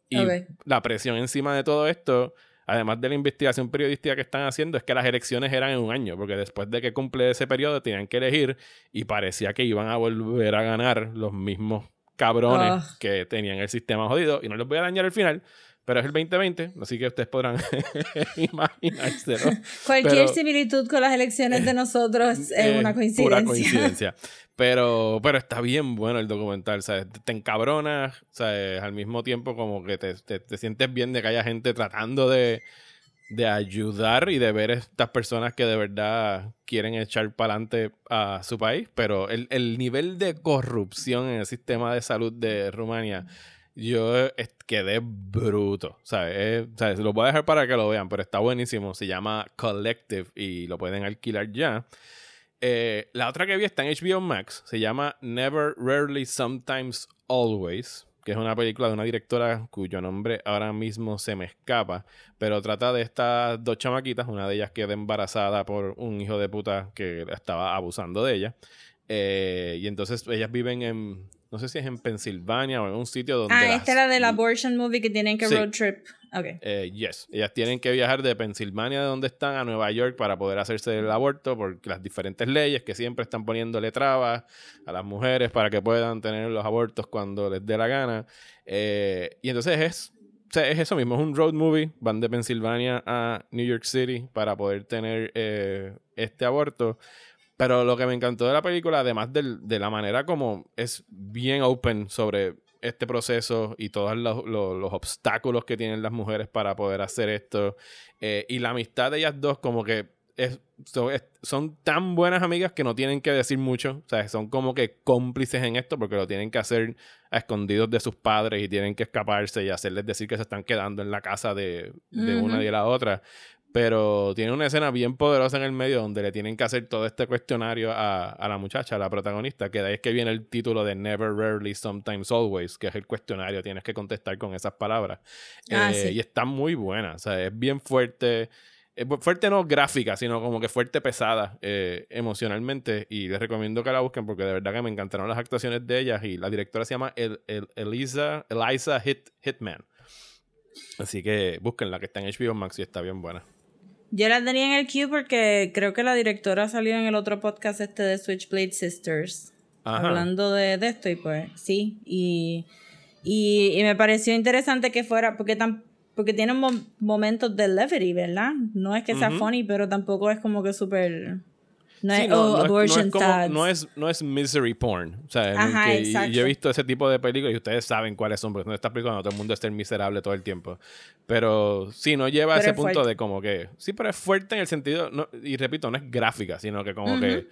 A: Y
B: Ok.
A: la presión encima de todo esto, además de la investigación periodística que están haciendo, es que las elecciones eran en un año, porque después de que cumple ese periodo tenían que elegir y parecía que iban a volver a ganar los mismos cabrones
B: Ah.
A: que tenían el sistema jodido. Y no les voy a dañar el final, pero es el 2020, así que ustedes podrán <laughs> imaginárselo.
B: Cualquier
A: pero-
B: similitud con las elecciones de nosotros es
A: Eh,
B: una coincidencia.
A: Pura coincidencia. <laughs> Pero, pero está bien bueno el documental, ¿sabes? Te, encabronas, ¿sabes? Al mismo tiempo como que te, te- te sientes bien de que haya gente tratando de, de ayudar y de ver estas personas que de verdad quieren echar para adelante a su país. Pero el, el nivel de corrupción en el sistema de salud de Rumania, yo eh, quedé bruto, ¿sabes? Eh, ¿sabes? Lo voy a dejar para que lo vean, pero está buenísimo. Se llama Collective y lo pueden alquilar ya. Eh, la otra que vi está en HBO Max. Se llama Never, Rarely, Sometimes, Always. Que es una película de una directora cuyo nombre ahora mismo se me escapa. Pero trata de estas dos chamaquitas. Una de ellas queda embarazada por un hijo de puta que estaba abusando de ella. Eh, y entonces ellas viven en. No sé si es en Pensilvania o en un sitio donde.
B: Ah,
A: las-
B: esta era del abortion movie que tienen que
A: Sí.
B: road trip. Ok.
A: eh, yes. Ellas tienen que viajar de Pensilvania, de donde están, a Nueva York para poder hacerse el aborto por las diferentes leyes que siempre están poniéndole trabas a las mujeres para que puedan tener los abortos cuando les dé la gana. Eh, y entonces es, o sea, es eso mismo, es un road movie. Van de Pensilvania a New York City para poder tener eh, este aborto. Pero lo que me encantó de la película, además del- de la manera como es bien open sobre este proceso y todos los, los- los obstáculos que tienen las mujeres para poder hacer esto, eh, y la amistad de ellas dos como que es- son, es- son tan buenas amigas que no tienen que decir mucho, o sea, son como que cómplices en esto porque lo tienen que hacer a escondidos de sus padres y tienen que escaparse y hacerles decir que se están quedando en la casa de, de una y de la otra. Pero tiene una escena bien poderosa en el medio donde le tienen que hacer todo este cuestionario a, a la muchacha, a la protagonista, que de ahí es que viene el título de Never, Rarely, Sometimes, Always, que es el cuestionario, tienes que contestar con esas palabras.
B: Ah,
A: Eh,
B: sí.
A: Y está muy buena, o sea, es bien fuerte. eh, fuerte no gráfica, sino como que fuerte pesada eh, emocionalmente. Y les recomiendo que la busquen porque de verdad que me encantaron las actuaciones de ellas. Y la directora se llama El- El- Elisa, Eliza Hit, Hitman. Así que búsquenla, que está en HBO Max y está bien buena.
B: Yo la tenía en el queue porque creo que la directora salió en el otro podcast este de Switchblade Sisters.
A: Ajá.
B: Hablando de, de esto y pues sí. Y, y, y me pareció interesante que fuera, porque tan, porque tiene mo- momentos de levity, ¿verdad? No es que sea funny, pero tampoco es como que súper... No
A: Sí,
B: es,
A: no,
B: oh,
A: no es- no es como- no es, no es misery porn. O sea,
B: Ajá,
A: que- y- yo he visto ese tipo de películas y ustedes saben cuáles son, porque no está explicando a todo el mundo es ser miserable todo el tiempo. Pero sí, no lleva a
B: Pero
A: ese
B: es
A: punto
B: fuerte.
A: de como que. Sí, pero es fuerte en el sentido. no- y repito, no es gráfica, sino que como que.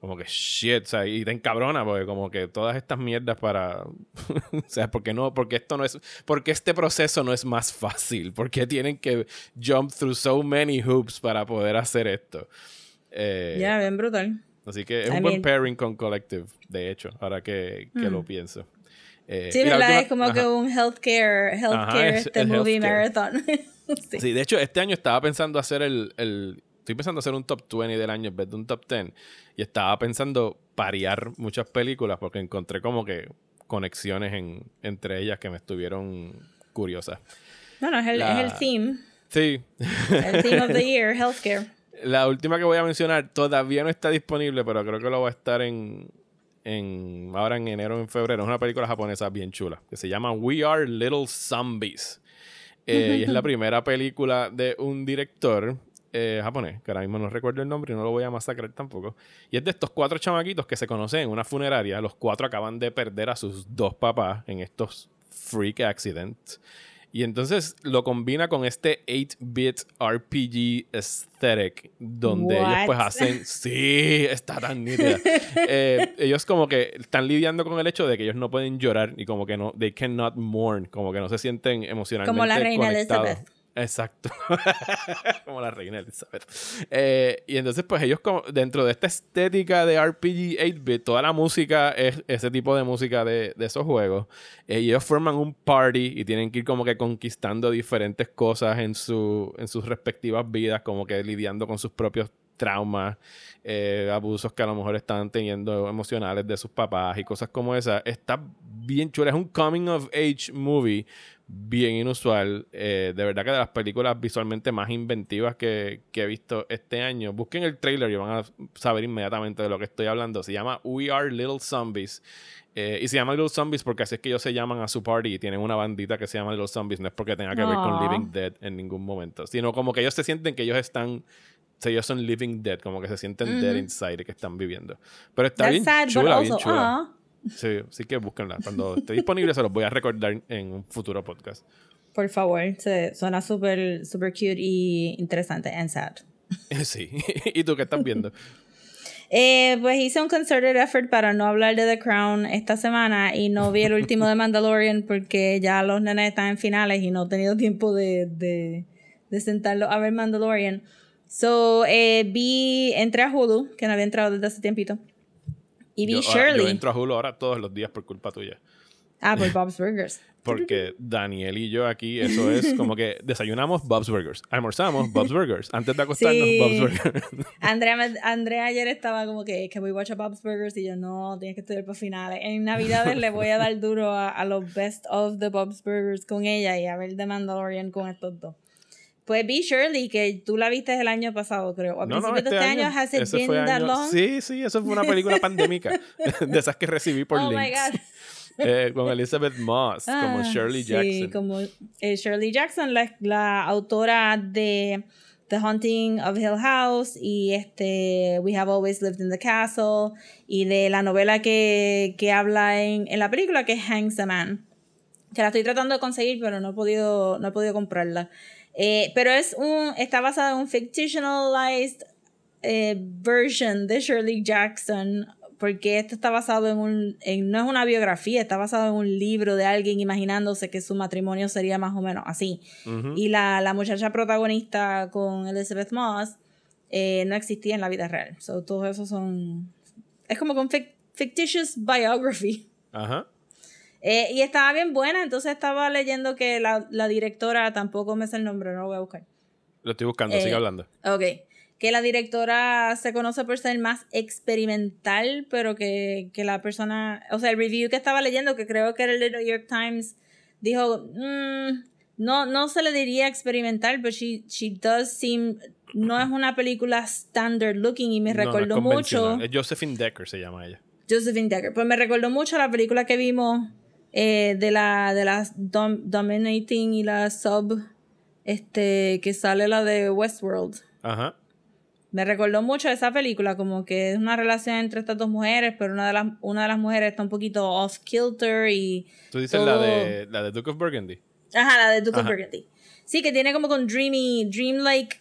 A: Como que shit, o sea, y te encabrona, porque como que todas estas mierdas para. <laughs> o sea, porque no, porque esto no es. Porque este proceso no es más fácil. Porque tienen que jump through so many hoops para poder hacer esto. Eh,
B: Ya, bien brutal.
A: Así que es
B: I
A: un buen
B: mean-
A: pairing con Collective, de hecho, ahora que, que lo pienso. Eh,
B: Sí, ¿verdad?
A: última-
B: es como
A: ajá.
B: que un healthcare, healthcare
A: es-
B: este
A: es
B: movie
A: healthcare.
B: marathon. <laughs> sí.
A: Sí, de hecho, este año estaba pensando hacer el, el- Estoy pensando hacer un top 20 del año en vez de un top 10. Y estaba pensando parear muchas películas porque encontré como que conexiones en, entre ellas que me estuvieron curiosas.
B: No, no, es el,
A: La-
B: es el theme.
A: Sí.
B: El theme of the <laughs> year, healthcare.
A: La última que voy a mencionar todavía no está disponible, pero creo que lo va a estar en, en ahora en enero o en febrero. Es una película japonesa bien chula que se llama We Are Little Zombies. Eh, y es la <laughs> primera película de un director eh, japonés, que ahora mismo no recuerdo el nombre y no lo voy a masacrar tampoco. Y es de estos cuatro chamaquitos que se conocen en una funeraria. Los cuatro acaban de perder a sus dos papás en estos freak accidents. Y entonces lo combina con este 8-bit RPG aesthetic, donde ellos pues hacen... <laughs> Sí, está tan nítida. Eh, ellos como que están lidiando con el hecho de que ellos no pueden llorar y como que no... They cannot mourn, como que no se sienten emocionalmente
B: Como la reina
A: conectados.
B: Elizabeth.
A: Exacto. <laughs> como la reina Elizabeth. Eh, y entonces, pues ellos, como, dentro de esta estética de RPG 8-bit, toda la música es ese tipo de música de, esos juegos. Eh, y ellos forman un party y tienen que ir como que conquistando diferentes cosas en, su, en sus respectivas vidas, como que lidiando con sus propios traumas, eh, abusos que a lo mejor están teniendo emocionales de sus papás y cosas como esas. Está bien chula. Es un coming of age movie bien inusual. Eh, de verdad que de las películas visualmente más inventivas que, que he visto este año. Busquen el trailer y van a saber inmediatamente de lo que estoy hablando. Se llama We Are Little Zombies. Eh, y se llama Little Zombies porque así es que ellos se llaman a su party y tienen una bandita que se llama Little Zombies. No es porque tenga que ver con. Living Dead en ningún momento, sino como que ellos se sienten que ellos están. o sea, ellos son living dead, como que se sienten dead inside y que están viviendo. Pero está
B: That's
A: bien
B: sad,
A: chula, bien chula.
B: ah.
A: Sí, sí que búsquenla. Cuando esté disponible se los voy a recordar en un futuro podcast.
B: Por favor, se, suena súper super cute y interesante and sad. <laughs>
A: Sí. ¿Y tú qué estás viendo?
B: Eh, pues hice un concerted effort para no hablar de The Crown esta semana y no vi el último de Mandalorian porque ya los nenes están en finales y no he tenido tiempo de, de, de sentarlo a ver Mandalorian. So, eh, vi, entré a Hulu, que no había entrado desde hace tiempito. Y
A: Yo,
B: Shirley.
A: yo entro a Hulu ahora todos los días por culpa tuya.
B: Ah, por Bob's Burgers. <laughs>
A: Porque Daniel y yo aquí, eso es como que desayunamos Bob's Burgers, almorzamos Bob's Burgers, antes de acostarnos
B: Sí.
A: Bob's Burgers.
B: Andrea, me- Andrea ayer estaba como que, que voy a watch Bob's Burgers y yo no, tienes que estudiar para finales. En Navidades le voy a dar duro a, a los best of the Bob's Burgers con ella y a ver The Mandalorian con estos dos. Pues vi Shirley, que tú la viste el año pasado, creo. A
A: No, no,
B: principios de este año, has it been that
A: año-
B: long?
A: Sí, sí, eso fue una película pandémica, <laughs> de esas que recibí por
B: oh my
A: links.
B: God. <laughs>
A: Eh, con Elizabeth Moss, como
B: Ah,
A: Shirley
B: sí,
A: Jackson.
B: como eh, Shirley Jackson, la, la autora de The Haunting of Hill House y este We Have Always Lived in the Castle y de la novela que, que habla en, en la película que es Hangs a Man. Que la estoy tratando de conseguir, pero no he podido, no he podido comprarla. Eh, pero es un, está basada en un fictionalized eh, version de Shirley Jackson, porque esto está basado en un, en, no es una biografía, está basado en un libro de alguien imaginándose que su matrimonio sería más o menos así. Y la, la muchacha protagonista con Elizabeth Moss eh, no existía en la vida real. So, todos esos son... Es como con fic- fictitious biography.
A: Ajá.
B: Eh, y estaba bien buena, entonces estaba leyendo que la, la directora, tampoco me sé el nombre, no lo voy a buscar.
A: Lo estoy buscando,
B: Eh,
A: sigue hablando.
B: Ok. Que la directora se conoce por ser más experimental, pero que, que la persona, o sea, el review que estaba leyendo, que creo que era el de New York Times, dijo, "Mm, no, no se le diría experimental, pero she, she does seem, no es una película standard looking y me
A: No, no es
B: recordó mucho,
A: Josephine Decker se llama ella.
B: Josephine Decker, pues me recordó mucho la película que vimos eh, de la, de las dom- Dominating y la Sub, este, que sale la de Westworld.
A: Ajá.
B: Me recordó mucho esa película, como que es una relación entre estas dos mujeres, pero una de las, una de las mujeres está un poquito off kilter y.
A: Tú dices
B: todo-
A: la de la de Duke of Burgundy.
B: Ajá, la de Duke of. Burgundy. Sí, que tiene como con dreamy, dreamlike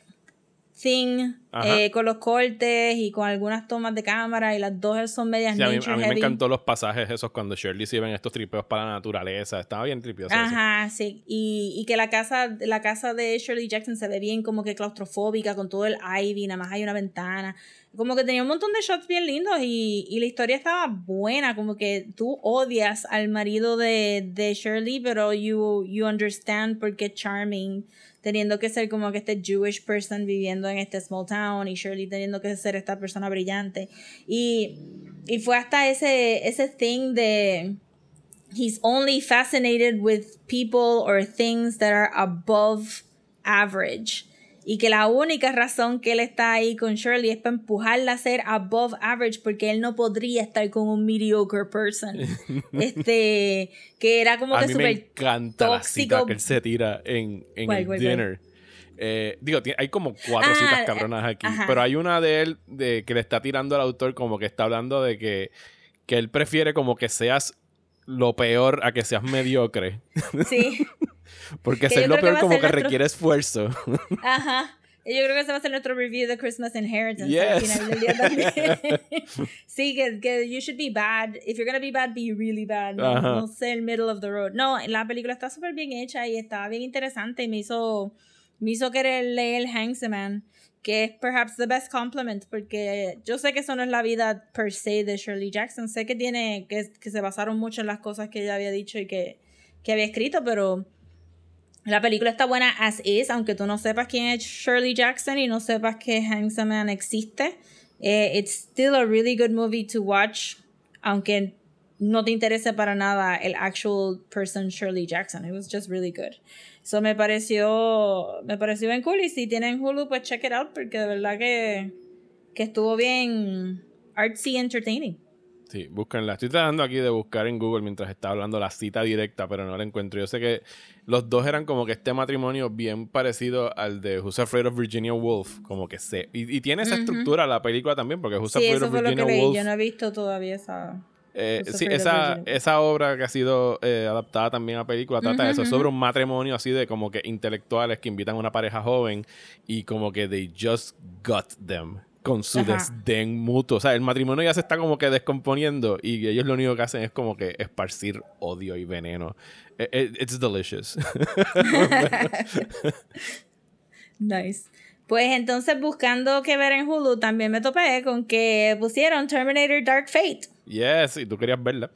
B: thing, eh, con los cortes y con algunas tomas de cámara, y las dos son medias
A: Sí, a mí,
B: nature
A: a mí me encantó los pasajes esos cuando Shirley se iba en estos tripeos para la naturaleza. Estaba bien tripioso. eso.
B: Ajá, sí. Y, y que la casa, la casa de Shirley Jackson se ve bien como que claustrofóbica, con todo el ivy, nada más hay una ventana. Como que tenía un montón de shots bien lindos y, y la historia estaba buena, como que tú odias al marido de, de Shirley, pero you, you understand por qué charming, teniendo que ser como que este Jewish person viviendo en este small town y Shirley teniendo que ser esta persona brillante. Y, y fue hasta ese, ese thing de he's only fascinated with people or things that are above average. Y que la única razón que él está ahí con Shirley es para empujarla a ser above average porque él no podría estar con un mediocre person. <laughs> este, que era como
A: A
B: que súper
A: encanta la cita que él se tira en, en
B: ¿Cuál,
A: el
B: cuál, cuál?
A: dinner. Eh, digo, hay como cuatro
B: Ah,
A: citas cabronas aquí,
B: ajá.
A: pero hay una de él de que le está tirando al autor como que está hablando de que, que él prefiere como que seas lo peor a que seas mediocre.
B: Sí. <laughs> <laughs>
A: Porque
B: Que
A: ser
B: yo
A: lo
B: creo que
A: peor como que
B: nuestro-
A: requiere esfuerzo. <laughs>
B: Ajá. Yo creo que ese va a ser nuestro review de Christmas Inheritance al
A: Yes.
B: final del día también. <laughs> sí, que, que you should be bad. If you're gonna be bad, be really bad. No, no ser middle of the road. No, la película está súper bien hecha y está bien interesante me hizo, me hizo querer leer Hangsaman, que es perhaps the best compliment, porque yo sé que eso no es la vida per se de Shirley Jackson. Sé que tiene, que, que se basaron mucho en las cosas que ella había dicho y que, que había escrito, pero la película está buena as is, aunque tú no sepas quién es Shirley Jackson y no sepas que Hangsaman existe. Eh, it's still a really good movie to watch, aunque no te interese para nada el actual person Shirley Jackson. It was just really good. So me pareció, me pareció bien cool y si tienen Hulu pues check it out porque de verdad que, que estuvo bien artsy entertaining.
A: Sí, búsquenla. Estoy tratando aquí de buscar en Google mientras está hablando la cita directa, pero no la encuentro. Yo sé que los dos eran como que este matrimonio bien parecido al de Who's Afraid of Virginia Woolf. Como que se. Y, y tiene esa
B: Ujú.
A: estructura la película también, porque Who's
B: Sí,
A: Afraid
B: eso
A: of
B: fue lo que
A: Virginia
B: leí.
A: Woolf.
B: Yo no he visto todavía esa...
A: eh, sí, esa,
B: Virginia
A: esa obra que ha sido eh, adaptada también a película trata de eso, sobre un matrimonio así de como que intelectuales que invitan a una pareja joven y como que they just got them con su
B: Ajá.
A: desdén mutuo. O sea, el matrimonio ya se está como que descomponiendo y ellos lo único que hacen es como que esparcir odio y veneno. Eh, eh, It's delicious. <laughs>
B: Nice. Pues entonces buscando qué ver en Hulu también me topé con que pusieron Terminator Dark Fate.
A: yes, y tú querías verla.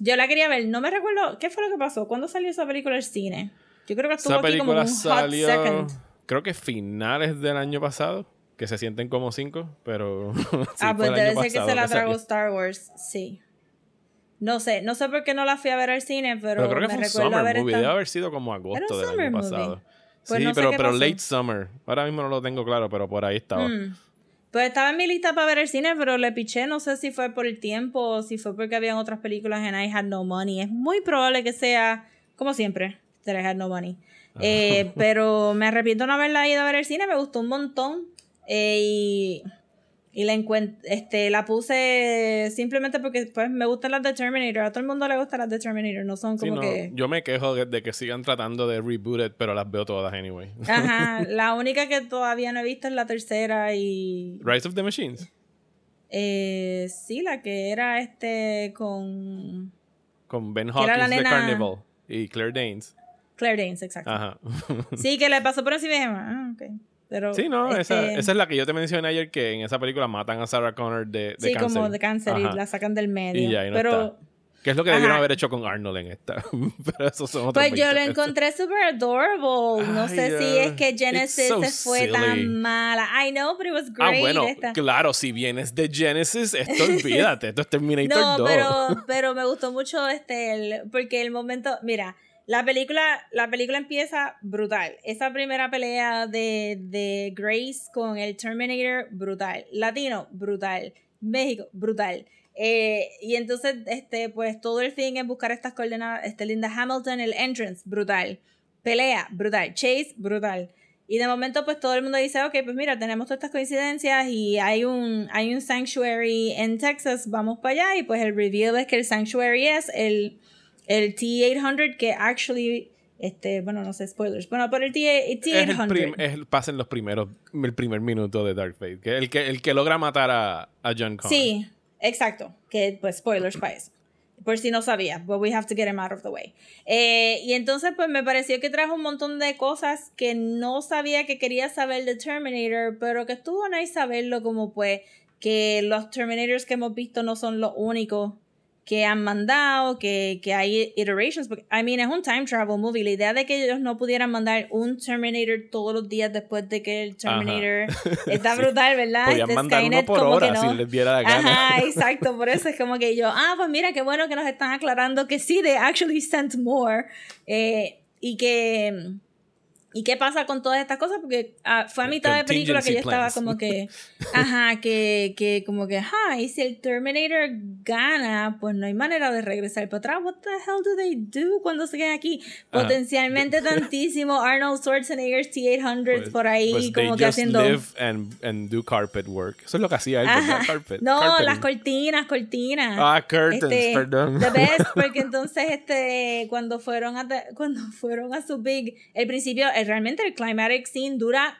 B: Yo la quería ver, no me recuerdo qué fue lo que pasó. ¿Cuándo salió esa película al cine? Yo creo que estuvo
A: Esa
B: aquí como
A: película
B: un
A: salió,
B: hot second.
A: creo que finales del año pasado, que se sienten como cinco, pero <laughs>
B: ah, pues debe ser que se la tragó. Star Wars, sí. No sé, no sé por qué no la fui a ver al cine, pero,
A: Pero creo que
B: me
A: fue un summer
B: haber
A: movie, debe haber sido como agosto del año pasado.
B: Pues
A: sí,
B: no sé
A: pero, pero late summer. Ahora mismo no lo tengo claro, pero por ahí estaba.
B: Mm. Pues estaba en mi lista para ver el cine, pero le piché. No sé si fue por el tiempo o si fue porque habían otras películas and I had no money. Es muy probable que sea, como siempre, that I had no money. Eh, <laughs> pero me arrepiento de no haberla ido a ver el cine. Me gustó un montón. Eh, y y la, este, la puse simplemente porque pues, me gustan las de Terminator. A todo el mundo le gustan las de Terminator. No son
A: Sí,
B: como
A: no,
B: que...
A: Yo me quejo de, de que sigan tratando de reboot it, pero las veo todas anyway.
B: Ajá, <laughs> la única que todavía no he visto es la tercera y...
A: Rise of the Machines.
B: Eh, sí, la que era este con
A: Con Ben Hawkins de
B: nena-
A: Carnival y Claire Danes.
B: Claire Danes, exacto.
A: Ajá.
B: Sí, que le pasó por encima y dije, ah, ok. Pero,
A: Sí, no, esa,
B: este,
A: esa es la que yo te mencioné ayer, que en esa película matan a Sarah Connor de, de
B: sí,
A: cáncer.
B: como de cáncer
A: Ajá.
B: y la sacan del medio.
A: Y ya, ahí no
B: pero,
A: está. Que es lo que debieron
B: Ajá.
A: haber hecho con Arnold en esta. <laughs> Pero eso son otros
B: pues yo
A: 20
B: lo encontré super adorable. No
A: Ay,
B: sé si es que Genesis
A: so
B: se fue
A: silly.
B: tan mala. I know, but it was
A: Ah,
B: great.
A: bueno,
B: esta.
A: claro, si vienes de Genesis, esto <laughs> olvídate, esto es Terminator
B: No,
A: 2.
B: pero, pero me gustó mucho este, el- porque el momento, mira, la película, la película empieza brutal. Esa primera pelea de, de Grace con el Terminator, brutal. Latino, brutal. México, brutal. Eh, y entonces, este, pues todo el fin es buscar estas coordenadas. Este, Linda Hamilton, el entrance, brutal. Pelea, brutal. Chase, brutal. Y de momento, pues todo el mundo dice, ok, pues mira, tenemos todas estas coincidencias y hay un, hay un sanctuary en Texas, vamos para allá. Y pues el reveal es que el sanctuary es el, el T-800 que actually, este, bueno, no sé, spoilers. Bueno, pero el T-
A: es el
B: T-800.
A: prim- es el- pasen los primeros, el primer minuto de Dark Fate. Que el que, el que logra matar a, a John Connor.
B: Sí, exacto. Que pues spoilers para eso. Por si no sabía, but we have to get him out of the way. Eh, y entonces pues me pareció que trajo un montón de cosas que no sabía que quería saber de Terminator, pero que estuvo nice saberlo como pues que los Terminators que hemos visto no son los únicos que han mandado, que, que hay iterations. Porque, I mean, es un time travel movie. La idea de que ellos no pudieran mandar un Terminator todos los días después de que el Terminator <laughs> está brutal, ¿verdad?
A: Podían
B: Este
A: mandar uno
B: Skynet
A: por
B: como que
A: hora
B: no.
A: si les diera la gana.
B: Ajá, <laughs> exacto. Por eso es como que yo, ah, pues mira, qué bueno que nos están aclarando que sí, they actually sent more. Eh, y que. ¿Y qué pasa con todas estas cosas? Porque ah, fue a mitad de película que yo estaba como que, <laughs> ajá, que, que como que, ajá, y si el Terminator gana, pues no hay manera de regresar para atrás. What the hell do they do cuando se quedan aquí?
A: Ajá.
B: Potencialmente <laughs> tantísimo Arnold Schwarzenegger T-800
A: Pues-
B: por ahí,
A: pues
B: como que haciendo...
A: live and, and do carpet work. Eso es lo que hacía él. Carpet.
B: No,
A: carpeting.
B: las cortinas, cortinas.
A: Ah, curtains,
B: Este,
A: perdón.
B: The best, porque <laughs> entonces este, cuando fueron a cuando fueron a su big, el principio, eh, realmente el climatic scene dura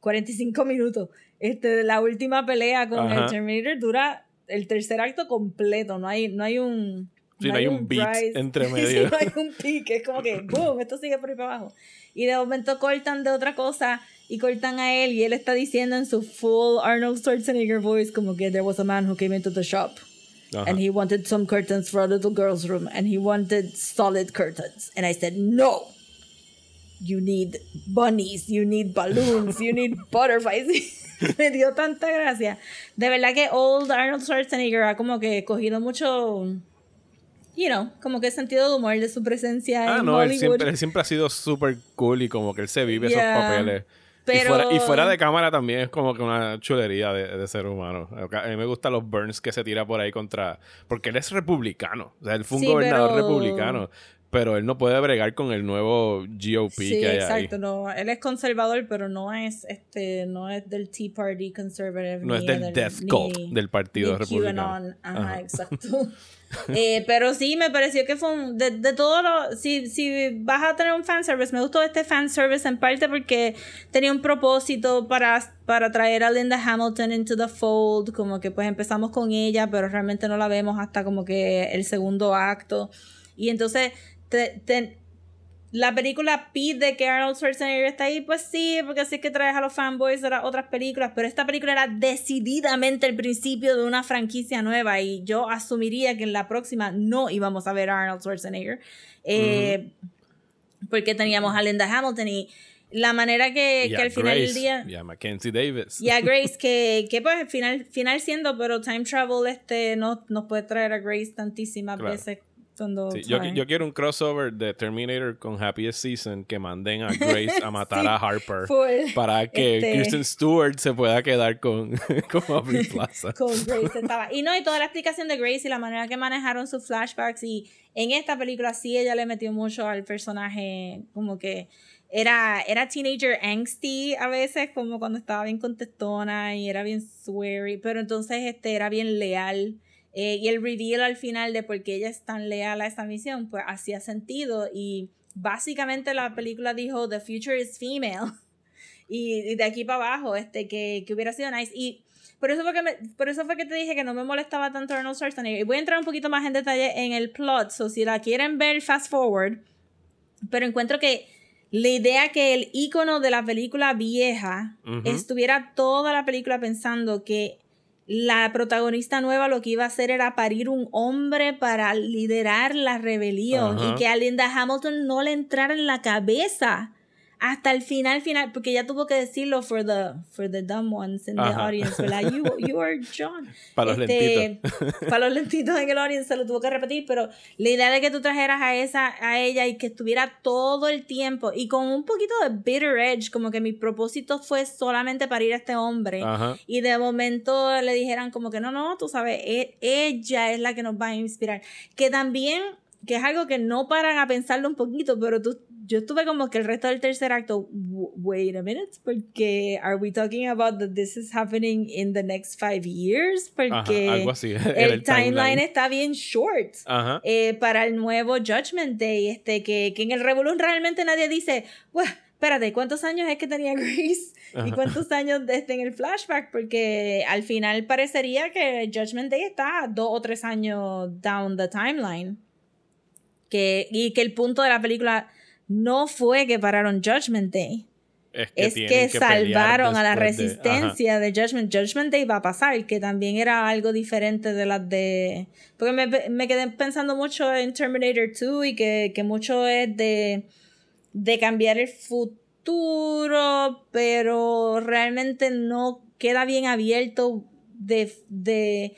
B: 45 <laughs> minutos. Este, la última pelea con
A: Ajá.
B: el Terminator dura el tercer acto completo, no hay, no hay un
A: Sí, no hay un beat
B: rise. <laughs>
A: entre
B: Sí,
A: medio.
B: no hay un peak, es como que boom, esto sigue por ahí para abajo. Y de momento cortan de otra cosa y cortan a él y él está diciendo en su full Arnold Schwarzenegger voice como que there was a man who came into the shop
A: Ajá.
B: and he wanted some curtains for a little girl's room and he wanted solid curtains and I said no you need bunnies you need balloons you need <laughs> butterflies <laughs> me dio tanta gracia de verdad que old Arnold Schwarzenegger ha como que cogido mucho you know como que sentido de humor de su presencia
A: Ah,
B: en
A: no, él
B: Hollywood
A: siempre, él siempre ha sido súper cool y como que él se vive
B: Yeah.
A: esos papeles.
B: Pero-
A: Y, fuera, y fuera de cámara también es como que una chulería de, de ser humano. A mí me gustan los burns que se tira por ahí contra... Porque él es republicano. O sea, él fue un
B: Sí,
A: gobernador
B: pero-
A: republicano. Pero él no puede bregar con el nuevo GOP
B: Sí,
A: que hay
B: exacto.
A: ahí.
B: No, él es conservador, pero no es este, no es del Tea Party conservative.
A: No es del Death
B: ni-
A: Cult del Partido Republicano.
B: Ajá. exacto. Eh, pero sí, me pareció que fue un. De, de todo lo. Si, si vas a tener un fanservice, me gustó este fanservice en parte porque tenía un propósito para, para traer a Linda Hamilton into the fold. Como que pues empezamos con ella, pero realmente no la vemos hasta como que el segundo acto. Y entonces. Te- te- la película pide que Arnold Schwarzenegger está ahí, pues sí, porque así es que traes a los fanboys de las otras películas, pero esta película era decididamente el principio de una franquicia nueva y yo asumiría que en la próxima no íbamos a ver a Arnold Schwarzenegger, eh, porque teníamos a Linda Hamilton y la manera que, al final del día...
A: Y a Mackenzie Davis.
B: Y a <laughs> Grace, que, que pues al final, final siendo, pero time travel este no nos puede traer a Grace tantísimas
A: Claro.
B: veces
A: Sí, yo, quiero un crossover de Terminator con Happiest Season que manden a <laughs> Grace a matar
B: Sí,
A: a Harper
B: full.
A: para que
B: Este-
A: Kristen Stewart se pueda quedar con, <laughs> con Aubrey <laughs> Plaza.
B: con Grace estaba. Y no, y toda la explicación de Grace y la manera que manejaron sus flashbacks. Y en esta película sí ella le metió mucho al personaje, como que era, era teenager angsty a veces, como cuando estaba bien contestona y era bien sweary, pero entonces este era bien leal. Eh, y el reveal al final de por qué ella es tan leal a esta misión, pues hacía sentido. Y básicamente la película dijo: The future is female. <laughs> Y, y de aquí para abajo, este, que, que hubiera sido nice. Y por eso, fue que me- por eso fue que te dije que no me molestaba tanto Arnold Schwarzenegger. Y voy a entrar un poquito más en detalle en el plot. So, si la quieren ver, fast forward. Pero encuentro que la idea que el icono de la película vieja
A: Ujú.
B: estuviera toda la película pensando que la protagonista nueva lo que iba a hacer era parir un hombre para liderar la rebelión
A: Ajá.
B: y que a Linda Hamilton no le entrara en la cabeza hasta el final final porque ella tuvo que decirlo for the for the dumb ones in the audience ¿verdad? you, <laughs> you are John
A: Para los
B: Este,
A: lentitos.
B: para los lentitos en el audience se lo tuvo que repetir pero la idea de que tú trajeras a esa a ella y que estuviera todo el tiempo y con un poquito de bitter edge como que mi propósito fue solamente parir a este hombre
A: Ajá.
B: y de momento le dijeran como que no, no, tú sabes, e- ella es la que nos va a inspirar. Que también, que es algo que no paran a pensarlo un poquito, pero tú, yo estuve como que el resto del tercer acto, "W- wait a minute, porque are we talking about that this is happening in the next five years?
A: Ajá,
B: Porque
A: algo así. <laughs> Era
B: el, timeline, está bien short.
A: Ajá.
B: eh, para el nuevo Judgment Day, este, que, que en el Revolum realmente nadie dice, "Buah, espérate, ¿cuántos años es que tenía Grace? ¿Y
A: Ajá.
B: cuántos <laughs> años desde en el flashback? Porque al final parecería que Judgment Day está dos o tres años down the timeline. Que, y que el punto de la película no fue que pararon Judgment Day.
A: es que,
B: es salvaron a la
A: después de-
B: resistencia de, Judgment. Judgment Day va a pasar, que también era algo diferente de las de... Porque me, me quedé pensando mucho en Terminator 2 y que, que mucho es de, de cambiar el futuro, pero realmente no queda bien abierto de... de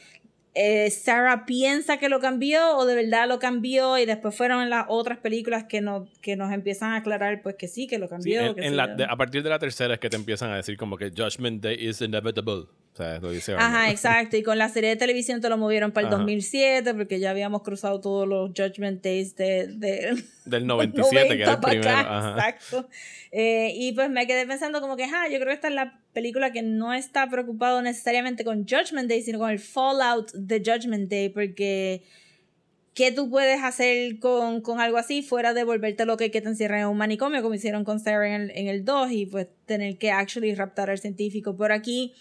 B: eh, Sarah piensa que lo cambió o de verdad lo cambió y después fueron las otras películas que nos, que nos empiezan a aclarar pues que sí, que lo
A: Sí,
B: cambió.
A: en- la- de- a partir de la tercera es que te empiezan a decir como que Judgment Day is inevitable. O sea, lo dice Arnold.
B: Ajá, exacto. Y con la serie de televisión te lo movieron para el
A: Ajá.
B: 2007 porque ya habíamos cruzado todos los Judgment Days de, de <laughs>
A: Del 97, que era el
B: 90 pa'
A: primero.
B: acá,
A: Ajá.
B: Exacto. Eh, y pues me quedé pensando como que, ah, yo creo que esta es la película que no está preocupado necesariamente con Judgment Day, sino con el fallout de Judgment Day, porque ¿qué tú puedes hacer con, con algo así fuera de volverte lo que te encierran en un manicomio, como hicieron con Sarah en el, en el 2, y pues tener que actually raptar al científico? Por aquí,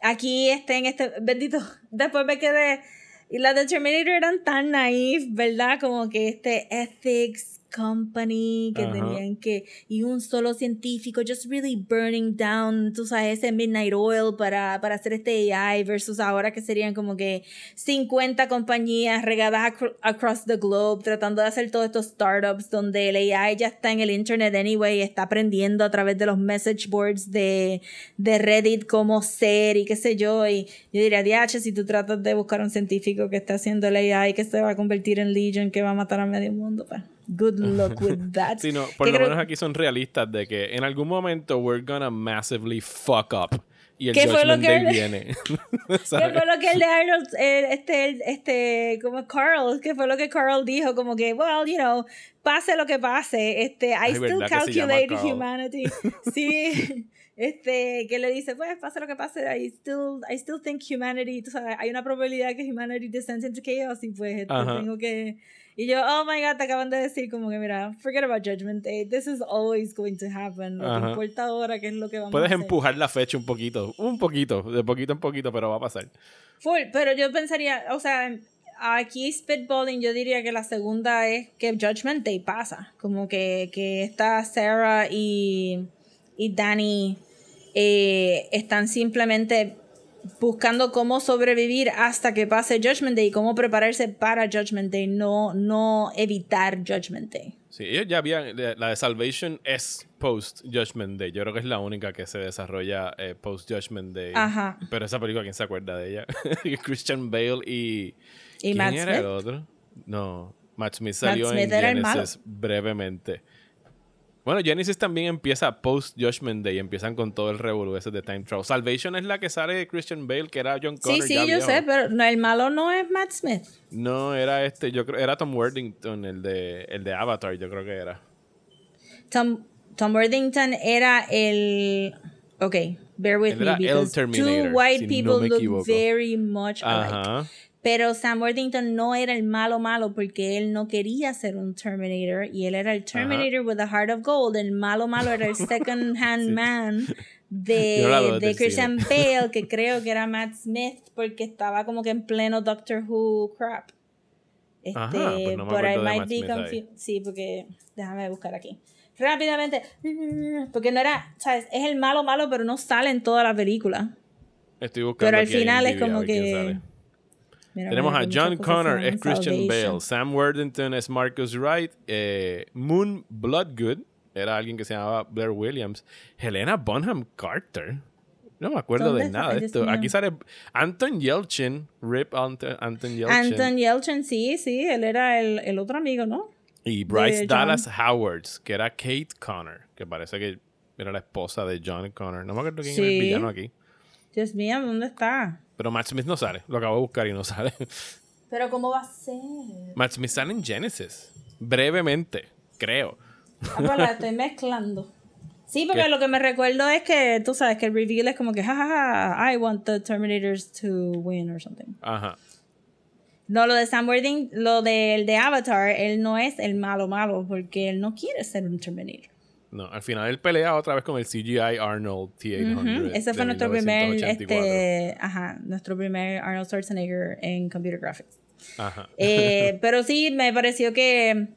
B: aquí este, en este, bendito, <laughs> después me quedé, y las de Terminator eran tan naif, ¿verdad? Como que este ethics company que tenían que, y un solo científico, just really burning down, tú sabes, ese midnight oil para, para hacer este AI versus ahora que serían como que 50 compañías regadas acro- across the globe tratando de hacer todos estos startups donde el AI ya está en el internet anyway, está aprendiendo a través de los message boards de, de Reddit cómo ser y qué sé yo, y yo diría, DH, si tú tratas de buscar un científico que está haciendo el AI que se va a convertir en Legion, que va a matar a medio mundo, pues, good luck with <laughs> that.
A: Sí, no, por lo menos aquí son realistas de que en algún momento we're gonna massively fuck up. Y el
B: ¿Qué fue lo que él-
A: viene. <laughs> <laughs>
B: ¿Qué fue lo que el de Arnold, el- este, el- este, como Carl, qué fue lo que Carl dijo? Como que, well, you know, pase lo que pase, este, I still
A: ¿verdad que se llama
B: calculate humanity. Sí, este, que le dice, pues, pase lo que pase, I still, I still think humanity, tú sabes, hay una probabilidad que humanity descends into chaos y pues, este, tengo que... Y yo, oh my god, te acaban de decir como que, mira, forget about Judgment Day, this is always going to happen, lo
A: Ajá.
B: que importa ahora, que es lo que vamos
A: Puedes
B: a hacer.
A: empujar la fecha un poquito, un poquito, de poquito en poquito, pero va a pasar.
B: Full, pero yo pensaría, o sea, aquí spitballing yo diría que la segunda es que Judgment Day pasa, como que, que está Sarah y, y Danny eh, están simplemente buscando cómo sobrevivir hasta que pase Judgment Day y cómo prepararse para Judgment Day, no, no evitar Judgment Day.
A: Sí, ellos ya habían. La de Salvation es post Judgment Day. Yo creo que es la única que se desarrolla eh, post Judgment Day.
B: Ajá.
A: Pero esa película, ¿quién se acuerda de ella? <laughs> Christian Bale y.
B: Y
A: ¿Quién
B: Matt
A: era
B: Smith.
A: el otro? No, Matt Smith salió
B: Smith
A: en. Genesis brevemente. Bueno, Genesis también empieza post Judgment Day. Empiezan con todo el revolú ese de Time Travel. Salvation es la que sale Christian Bale, que era John
B: Sí,
A: Connor.
B: sí,
A: ya
B: yo
A: viejo.
B: sé, pero no, el malo no es Matt Smith.
A: No, era este, yo creo, era Tom Worthington, el de, el de Avatar, yo creo que era.
B: Tom, Tom Worthington era el. Ok, bear with
A: Él
B: me because two white
A: si
B: people look very much alike.
A: Ajá.
B: Pero Sam Worthington no era el malo malo porque él no quería ser un Terminator y él era el Terminator with a heart of gold. El malo malo era el <laughs> second hand man <laughs> de, de Christian Bale, que <laughs> creo que era Matt Smith porque estaba como que en pleno Doctor Who crap. Este,
A: Ajá, pues no acuerdo de
B: might be
A: Smith ahí.
B: confu- Sí, porque déjame buscar aquí. Rápidamente, porque no era, ¿sabes? Es el malo malo, pero no sale en toda la película.
A: Estoy buscando.
B: Pero al final es como que-. Mira,
A: Tenemos a John Connor, es Christian. Bale. Sam Worthington es Marcus Wright. eh, Moon Bloodgood era alguien que se llamaba Blair Williams. Helena Bonham Carter. No me acuerdo
B: ¿Dónde
A: de nada de esto. Aquí sale Anton Yelchin. Rip Anton, Anton Yelchin.
B: Anton Yelchin, sí, sí, él era el, el otro amigo, ¿no?
A: y Bryce
B: de
A: Dallas Howard, que era Kate Connor. Que parece que era la esposa de John Connor. No me acuerdo quién era el
B: Sí.
A: villano aquí.
B: Dios mío, ¿dónde está?
A: Pero Matt Smith no sale. Lo acabo de buscar y no <laughs> sale.
B: Pero ¿cómo va a ser?
A: Matt Smith sale en Genesis. Brevemente, creo.
B: Ah, pues la estoy <laughs> mezclando. Sí, porque
A: ¿Qué?
B: lo que me recuerdo es que tú sabes que el reveal es como que jajaja, I want the Terminators to win or something.
A: Ajá.
B: No, lo de Sam Worthing, lo del de Avatar, él no es el malo malo porque él no quiere ser un Terminator.
A: No, al final él pelea otra vez con el CGI Arnold T-800.
B: Ujú, Ese fue nuestro primer,
A: 1984.
B: este, ajá, nuestro primer Arnold Schwarzenegger en Computer Graphics.
A: Ajá.
B: Eh, <laughs> pero sí, me pareció que,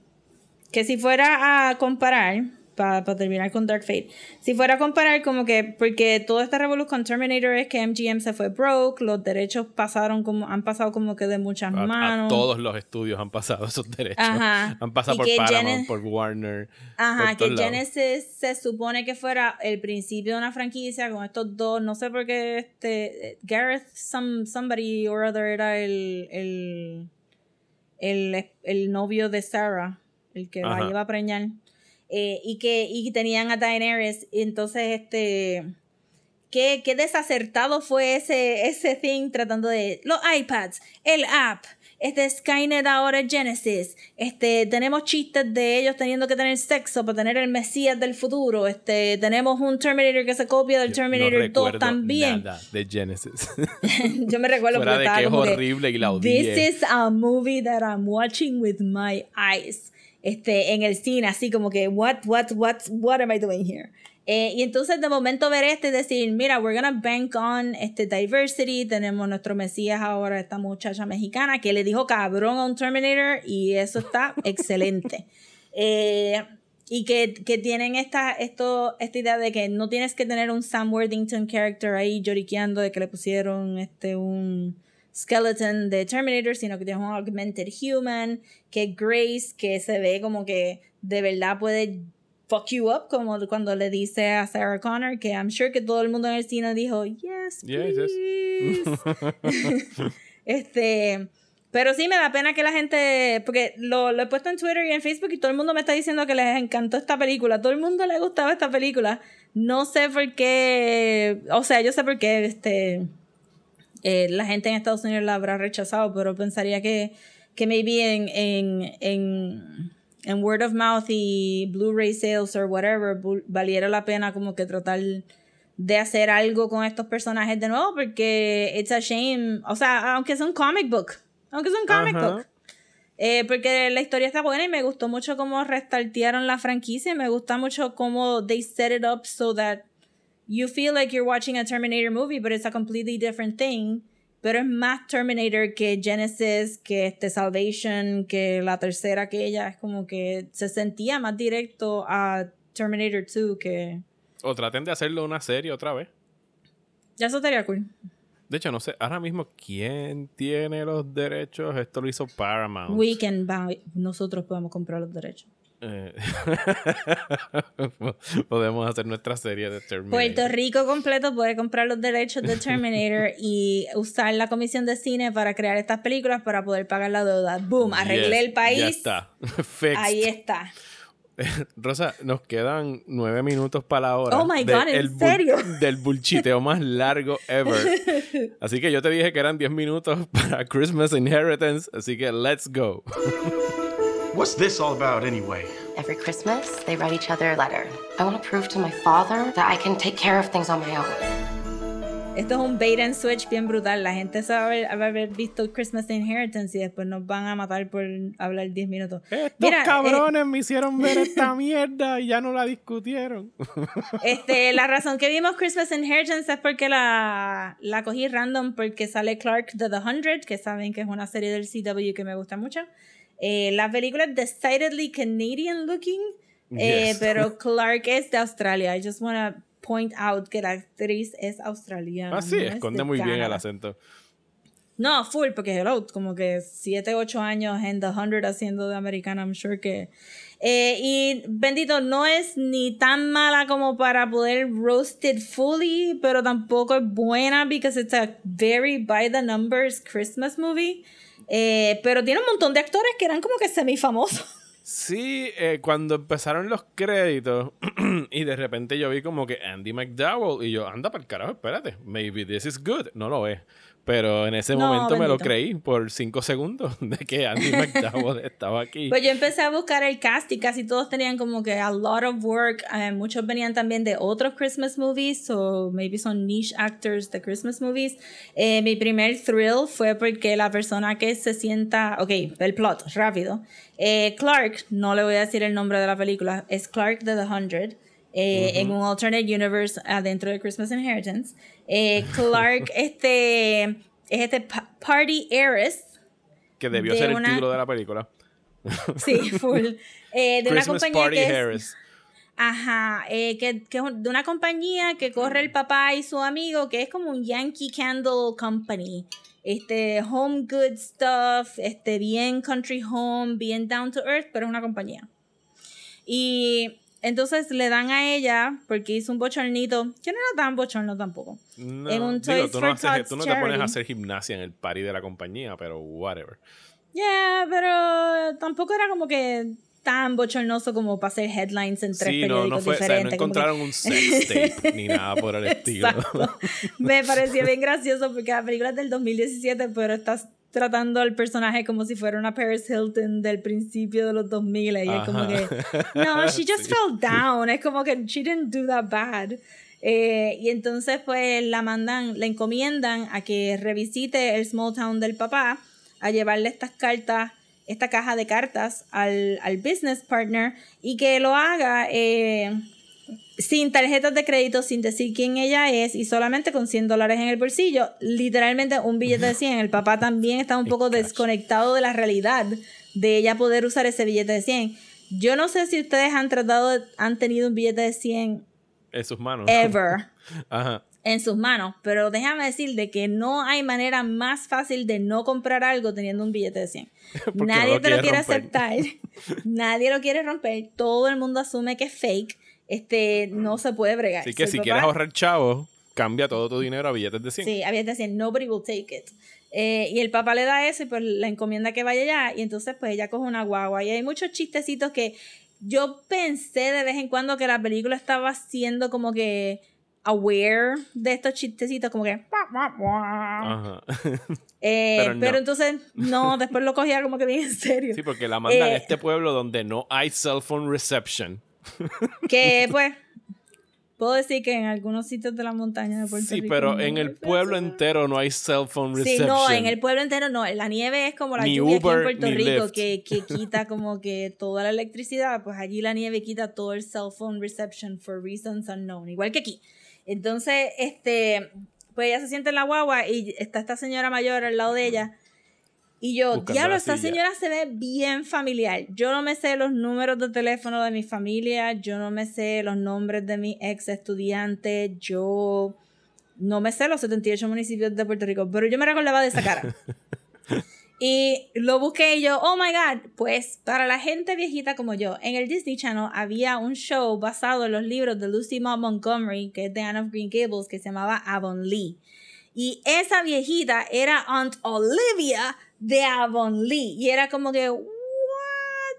B: que si fuera a comparar, para terminar con Dark Fate. Si fuera a comparar como que, porque toda esta revolución con Terminator es que MGM se fue broke, los derechos pasaron como, han pasado como que de muchas
A: A, a
B: manos.
A: todos los estudios han pasado esos derechos.
B: Ajá.
A: Han pasado
B: Y
A: por Paramount, por Warner.
B: Ajá,
A: por
B: que. Genesis se supone que fuera el principio de una franquicia con estos dos, no sé por qué este Gareth some, somebody or other era el el, el, el novio de Sarah, el que la
A: Ajá.
B: iba a preñar. Eh, y que y tenían a Daenerys, y entonces este qué, qué desacertado fue ese ese thing tratando de los iPads, el app, este Skynet ahora es Genesis, este tenemos chistes de ellos teniendo que tener sexo para tener el Mesías del futuro, este tenemos un Terminator que se copia del
A: Yo
B: Terminator
A: no
B: 2
A: recuerdo
B: también.
A: Nada de Genesis. <laughs>
B: Yo me recuerdo
A: Fuera
B: porque
A: de que es
B: que,
A: horrible y la odié.
B: This is a movie that I'm watching with my eyes. Este, en el cine, así como que, what, what, what, what am I doing here? Eh, y entonces de momento ver este y decir, mira, we're gonna bank on este diversity, tenemos nuestro Mesías ahora, esta muchacha mexicana que le dijo cabrón a un Terminator y eso está <laughs> excelente. Eh, y que, que tienen esta, esto, esta idea de que no tienes que tener un Sam Worthington character ahí lloriqueando de que le pusieron este un skeleton de Terminator, sino que tienes un augmented human, que Grace, que se ve como que de verdad puede fuck you up, como cuando le dice a Sarah Connor, que I'm sure que todo el mundo en el cine dijo, yes,
A: Yes, yes.
B: please. <laughs> <laughs> este, pero sí me da pena que la gente, porque lo, lo he puesto en Twitter y en Facebook y todo el mundo me está diciendo que les encantó esta película, todo el mundo le gustaba esta película. No sé por qué, o sea, yo sé por qué este, eh, la gente en Estados Unidos la habrá rechazado, pero pensaría que, que maybe en, en, en, en word of mouth y Blu-ray sales or whatever, valiera la pena como que tratar de hacer algo con estos personajes de nuevo, porque it's a shame, o sea, aunque es un comic book, aunque es un comic
A: Ajá.
B: book. Eh, porque la historia está buena y me gustó mucho cómo restartearon la franquicia. y Me gusta mucho cómo they set it up so that you feel like you're watching a Terminator movie, but it's a completely different thing. Pero es más Terminator que Genesis, que este Salvation, que la tercera que ella. Es como que se sentía más directo a Terminator 2 que...
A: O traten de hacerlo una serie otra vez.
B: Ya eso estaría cool.
A: De hecho, no sé ahora mismo quién tiene los derechos. Esto lo hizo Paramount.
B: We can buy- Nosotros podemos comprar los derechos.
A: Eh, <laughs> Podemos hacer nuestra serie de Terminator.
B: Puerto Rico completo puede comprar los derechos de Terminator <laughs> y usar la comisión de cine para crear estas películas para poder pagar la deuda. Boom, arreglé
A: Yes,
B: el país.
A: Ya está. <laughs> Fixed.
B: Ahí está.
A: Rosa, nos quedan nueve minutos para la hora.
B: Oh my
A: de
B: God, ¿en
A: el
B: serio?
A: Del bullchiteo más largo ever. Así que yo te dije que eran 10 minutos para Christmas Inheritance. Así que let's go.
C: What's this all about anyway?
D: Every Christmas, they write each other a letter. I want to prove to my father that I can take care of things on my own.
B: Esto es un bait and switch bien brutal. La gente sabe haber, haber visto Christmas Inheritance y después nos van a matar por hablar 10 minutos.
A: Estos
B: Mira, eh,
A: cabrones me hicieron ver <laughs> esta mierda y ya no la discutieron.
B: Este, la razón que vimos Christmas Inheritance es porque la, la cogí random porque sale Clark de The Hundred, que saben que es una serie del CW que me gusta mucho. Eh, la película es decidedly Canadian looking, eh,
A: Yes.
B: pero <laughs> Clark es de Australia. I just want to point out que la actriz es australiana.
A: Ah, sí,
B: no
A: esconde
B: de
A: muy bien el acento.
B: No, full, porque hello, como que 7, 8 años en The Hundred haciendo de americana, I'm sure que... Eh, y bendito, no es ni tan mala como para poder roasted fully, pero tampoco es buena because it's a very by the numbers Christmas movie. Eh, pero tiene un montón de actores que eran como que semifamosos. <laughs>
A: Sí, eh, cuando empezaron los créditos <clears throat> y de repente yo vi como que Andy McDowell y yo, anda para el carajo, espérate, maybe this is good. No lo es. Pero en ese
B: No,
A: momento me lo
B: bendito.
A: creí por cinco segundos <laughs> de que Andy <laughs> McDowell estaba aquí.
B: Pues yo empecé a buscar el cast y casi todos tenían como que a lot of work. Eh, muchos venían también de otros Christmas movies, o maybe son niche actors de Christmas movies. Eh, mi primer thrill fue porque la persona que se sienta. Ok, el plot, rápido. Eh, Clark, no le voy a decir el nombre de la película, es Clark de The Hundred. Eh, En un alternate universe adentro de Christmas Inheritance. Eh, Clark, <laughs> este. Es este pa- party heiress.
A: que debió
B: de
A: ser el
B: una-
A: título de la película. <laughs>
B: Sí, full. Eh, de una
A: Christmas
B: compañía
A: Party
B: que es-
A: Harris.
B: Ajá, eh, que, que de una compañía que corre el papá y su amigo, que es como un Yankee Candle Company. Este, home good stuff, este, bien country home, bien down to earth, pero es una compañía. Y entonces le dan a ella, porque hizo un bochornito, que no era tan bochorno tampoco.
A: No,
B: en un
A: digo,
B: Toys
A: tú
B: for
A: no, haces- tú no te pones a hacer gimnasia en el party de la compañía, pero whatever.
B: Yeah, pero tampoco era como que tan bochornoso como para hacer headlines en tres
A: Sí, no,
B: periódicos
A: no fue, o sea, no
B: diferentes. como que-
A: encontraron un sex <laughs> tape ni nada por el estilo.
B: Me pareció bien gracioso porque la película es del 2017, pero estás tratando al personaje como si fuera una Paris Hilton del principio de los 2000 y es como que <laughs> no, she just
A: Sí.
B: fell down, es como que she didn't do that bad. Eh, y entonces pues la mandan, la encomiendan a que revisite el small town del papá, a llevarle estas cartas, esta caja de cartas al, al business partner y que lo haga eh, sin tarjetas de crédito, sin decir quién ella es y solamente con 100 dólares en el bolsillo. Literalmente un billete de 100. El papá también está un <laughs> poco desconectado de la realidad de ella poder usar ese billete de 100. Yo no sé si ustedes han tratado, han tenido un billete de 100
A: En sus manos.
B: ever <laughs>
A: Ajá.
B: en sus manos, pero déjame decir de que no hay manera más fácil de no comprar algo teniendo un billete de 100. <laughs>
A: no
B: Nadie
A: lo
B: te lo
A: quiere
B: quiere
A: romper.
B: aceptar, nadie lo quiere romper, todo el mundo asume que es fake, este, no se puede bregar.
A: Así que
B: So,
A: si quieres ahorrar chavos, cambia todo tu dinero a billetes de 100.
B: Sí, había de 100, nobody will take it. Eh, y el papá le da eso y pues la encomienda que vaya allá y entonces pues ella coge una guagua y hay muchos chistecitos que yo pensé de vez en cuando que la película estaba siendo como que aware de estos chistecitos como que
A: Ajá. <laughs>
B: Eh,
A: Pero
B: pero,
A: no.
B: entonces no después lo cogía como que bien en serio
A: Sí, porque la mandan a
B: Eh,
A: este pueblo donde no hay cell phone reception.
B: Que pues puedo decir que en algunos sitios de la montaña de Puerto
A: Sí,
B: Rico
A: pero
B: no
A: en el pueblo
B: eso.
A: entero no hay cell phone
B: Sí,
A: reception.
B: no, en el pueblo entero no. La nieve es como la
A: Ni
B: lluvia
A: Uber,
B: aquí en Puerto Rico que, que quita como que toda la electricidad. Pues allí la nieve quita todo el cell phone reception for reasons unknown, igual que aquí. Entonces, este, pues ella se siente en la guagua y está esta señora mayor al lado de ella. Y yo, diablo, esta señora se ve bien familiar. Yo no me sé los números de teléfono de mi familia, yo no me sé los nombres de mis ex estudiantes, yo no me sé los 78 municipios de Puerto Rico, pero yo me recordaba de esa cara. <laughs> y lo busqué y yo, oh my god, pues para la gente viejita como yo, en el Disney Channel había un show basado en los libros de Lucy Maud Montgomery, que es de Anne of Green Gables, que se llamaba Avonlea. Y esa viejita era Aunt Olivia de Avonlea. Y era como que, what?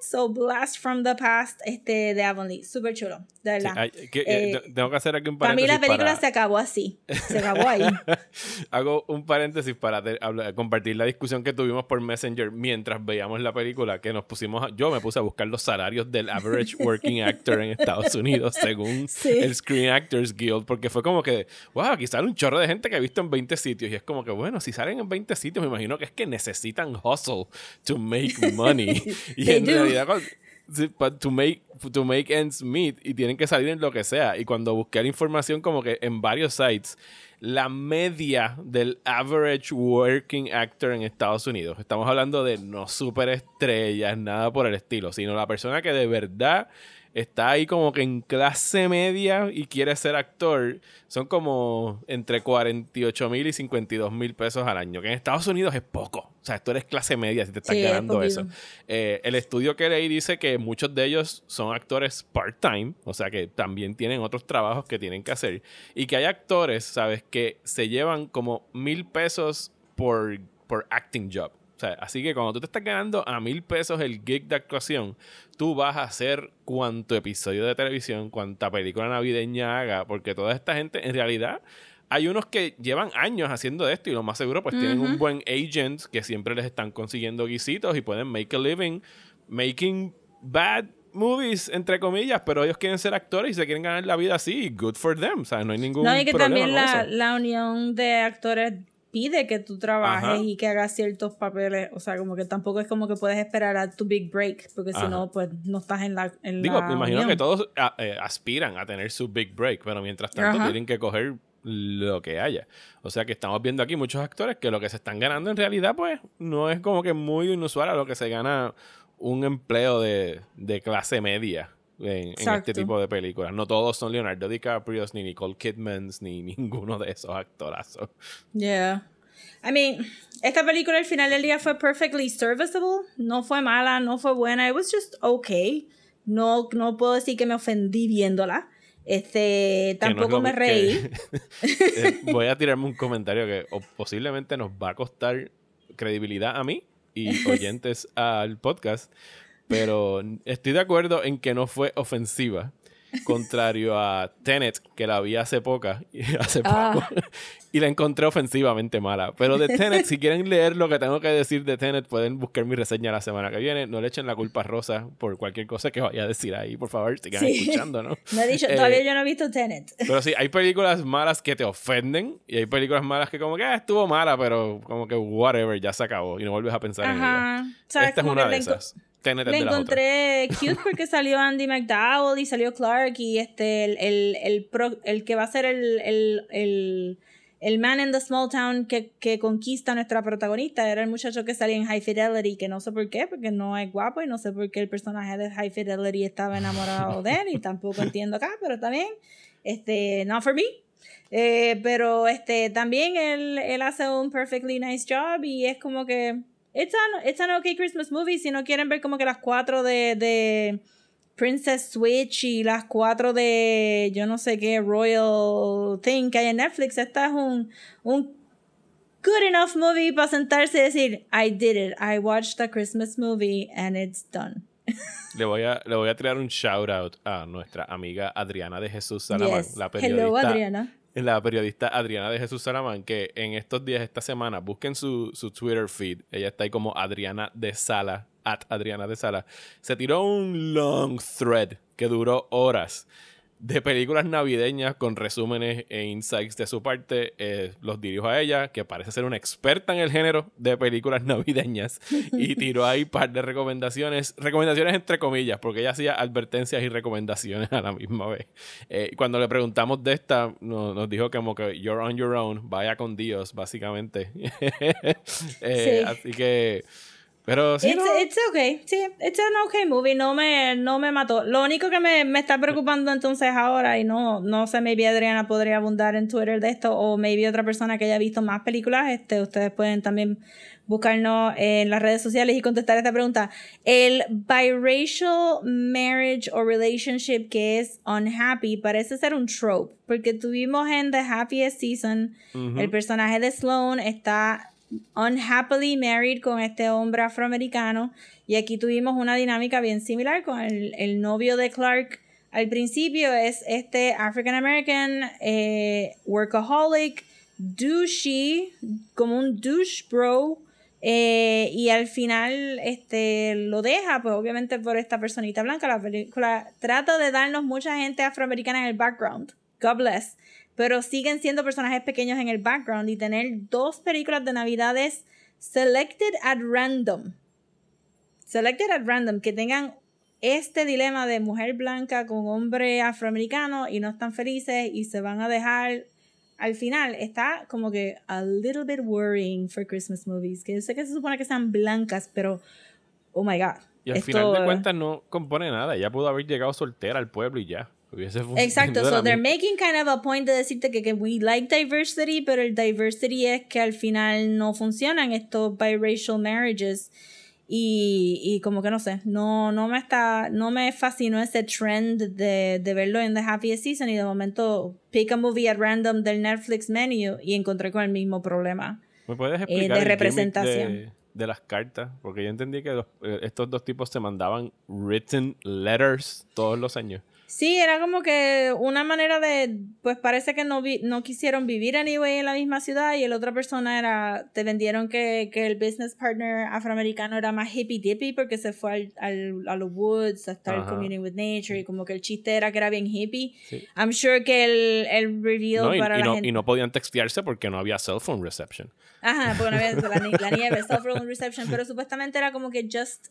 B: So blast from the past este, de Avonlea. Súper chulo, de
A: Sí,
B: verdad.
A: hay- que- eh,
B: Eh,
A: te- tengo que hacer aquí un
B: para mí
A: paréntesis.
B: la película
A: para-
B: se acabó así. Se acabó ahí. <laughs>
A: Hago un paréntesis para te- compartir la discusión que tuvimos por Messenger mientras veíamos la película, que nos pusimos, a- yo me puse a buscar los salarios del average working actor en Estados Unidos <laughs> según
B: Sí.
A: el Screen Actors Guild, porque fue como que, wow, aquí sale un chorro de gente que he visto en 20 sitios y es como que, bueno, si salen en 20 sitios, me imagino que es que necesitan hustle to make money. <laughs> y en
B: do.
A: realidad, sí, to make, to make ends meet y tienen que salir en lo que sea. Y cuando busqué la información como que en varios sites, la media del average working actor en Estados Unidos, estamos hablando de no superestrellas, nada por el estilo, sino la persona que de verdad está ahí como que en clase media y quiere ser actor, son como entre 48 mil y 52 mil pesos al año, que en Estados Unidos es poco. O sea, tú eres clase media si te estás
B: Sí,
A: ganando eso. Eh, el estudio que leí dice que muchos de ellos son actores part-time, o sea que también tienen otros trabajos que tienen que hacer. Y que hay actores, ¿sabes?, que se llevan como mil pesos por, por acting job. Sea, así que cuando tú te estás ganando a mil pesos el gig de actuación, tú vas a hacer cuanto episodio de televisión, cuanta película navideña haga, porque toda esta gente, en realidad, hay unos que llevan años haciendo esto y lo más seguro, pues tienen un buen agent que siempre les están consiguiendo guisitos y pueden make a living making bad movies, entre comillas, pero ellos quieren ser actores y se quieren ganar la vida así. Good for them. O sea, no hay ningún
B: No, y que
A: problema
B: también la, la unión de actores pide que tú trabajes
A: Ajá.
B: y que hagas ciertos papeles. O sea, como que tampoco es como que puedes esperar a tu big break, porque si no, pues no estás en la. En
A: Digo,
B: la
A: me imagino
B: unión.
A: que todos a- eh, aspiran a tener su big break, pero mientras tanto
B: Ajá.
A: tienen que coger lo que haya. O sea que estamos viendo aquí muchos actores que lo que se están ganando en realidad, pues, no es como que muy inusual a lo que se gana un empleo de, de clase media. En, en este tipo de películas. No todos son Leonardo DiCaprio, ni Nicole Kidman, ni <laughs> ninguno de esos actorazos.
B: Yeah. I mean, esta película al final del día fue perfectly serviceable. No fue mala, no fue buena. It was just okay. No, no puedo decir que me ofendí viéndola. Este,
A: Que no es
B: tampoco me reí.
A: que- <laughs> Eh, <laughs> voy a tirarme un comentario que posiblemente nos va a costar credibilidad a mí y oyentes al podcast, pero estoy de acuerdo en que no fue ofensiva, contrario a Tenet, que la vi hace poca, <laughs> hace poco,
B: Ah.
A: y la encontré ofensivamente mala. Pero de Tenet, si quieren leer lo que tengo que decir de Tenet, pueden buscar mi reseña la semana que viene. No le echen la culpa a Rosa por cualquier cosa que vaya a decir ahí, por favor, sigan
B: Sí.
A: escuchando, ¿no? <laughs>
B: No he dicho,
A: Eh,
B: todavía yo no he visto Tenet.
A: pero sí, hay películas malas que te ofenden y hay películas malas que como que ah, estuvo mala, pero como que whatever, ya se acabó y no vuelves a pensar en ella. Esta es una de esas. Las otras.
B: encontré cute <laughs> porque salió Andy McDowell y salió Clark y este el, el, el, pro- el que va a ser el, el, el, el man in the small town que, que conquista a nuestra protagonista. Era el muchacho que salía en High Fidelity que no sé por qué porque no es guapo y no sé por qué el personaje de High Fidelity estaba enamorado de él y tampoco <laughs> entiendo acá pero también este not for me. Eh, pero este también él, él hace un perfectly nice job y es como que it's an, it's an okay Christmas movie si no quieren ver como que las cuatro de, de Princess Switch y las cuatro de yo no sé qué Royal Thing que hay en Netflix esta es un, un good enough movie para sentarse y decir I did it. I watched a Christmas movie and it's done. <laughs>
A: Le voy a le voy a tirar un shout out a nuestra amiga Adriana de Jesús Salamán,
B: yes.
A: la
B: hello
A: periodista
B: Adriana <laughs>
A: la periodista Adriana de Jesús Salamán, que en estos días, esta semana, busquen su, su Twitter feed. Ella está ahí como Adriana de Sala, at Adriana de Sala. Se tiró un long thread que duró horas de películas navideñas con resúmenes e insights de su parte. Eh, los dirijo a ella, que parece ser una experta en el género de películas <laughs> navideñas, y tiró ahí un par de recomendaciones, recomendaciones entre comillas, porque ella hacía advertencias y recomendaciones a la misma vez. Eh, cuando le preguntamos de esta, no- nos dijo como que you're on your own, vaya con Dios, básicamente. <laughs> Eh,
B: Sí.
A: Así que, pero sí,
B: it's,
A: no,
B: it's okay, sí, it's an okay movie, no me, no me mató. Lo único que me, me está preocupando entonces ahora, y no, no sé, maybe Adriana podría abundar en Twitter de esto, o maybe otra persona que haya visto más películas, este, ustedes pueden también buscarnos en las redes sociales y contestar esta pregunta. El biracial marriage o relationship que es unhappy parece ser un trope, porque tuvimos en The Happiest Season, el personaje de Sloan está unhappily married con este hombre afroamericano. Y aquí tuvimos una dinámica bien similar con el, el novio de Clark. Al principio es este African American eh, workaholic douchey como un douche bro eh, y al final este lo deja pues obviamente por esta personita blanca. La película trata de darnos mucha gente afroamericana en el background. God bless pero siguen siendo personajes pequeños en el background y tener dos películas de navidades selected at random selected at random que tengan este dilema de mujer blanca con hombre afroamericano y no están felices y se van a dejar al final está como que a little bit worrying for Christmas movies que yo sé que se supone que sean blancas pero oh my god
A: y al
B: esto-
A: final de cuentas no compone nada. Ella pudo haber llegado soltera al pueblo y ya.
B: Exacto,
A: de <laughs>
B: so they're making kind of a point de decirte que, que we like diversity, pero el diversity es que al final no funcionan estos biracial marriages. Y, y como que no sé, no, no me está, no me fascinó ese trend de, de verlo en The Happiest Season y de momento pick a movie at random del Netflix menu y encontré con el mismo problema.
A: ¿Me puedes
B: eh,
A: explicar
B: de
A: el gimmick
B: representación.
A: De, de las cartas? Porque yo entendí que los- eh, estos dos tipos se mandaban written letters todos los años.
B: Sí, era como que una manera de, pues parece que no, vi- no quisieron vivir anyway en la misma ciudad y el otra persona era, te vendieron que, que el business partner afroamericano era más hippie dippy porque se fue al, al- a los woods a estar communing with nature y como que el chiste era que era bien hippie.
A: Sí.
B: I'm sure que el, el reveal
A: No, y,
B: para
A: y
B: la
A: no,
B: gente...
A: y no podían textearse porque no había cell phone reception.
B: Ajá, porque no había <laughs> la, la nieve, cell phone reception, pero supuestamente era como que just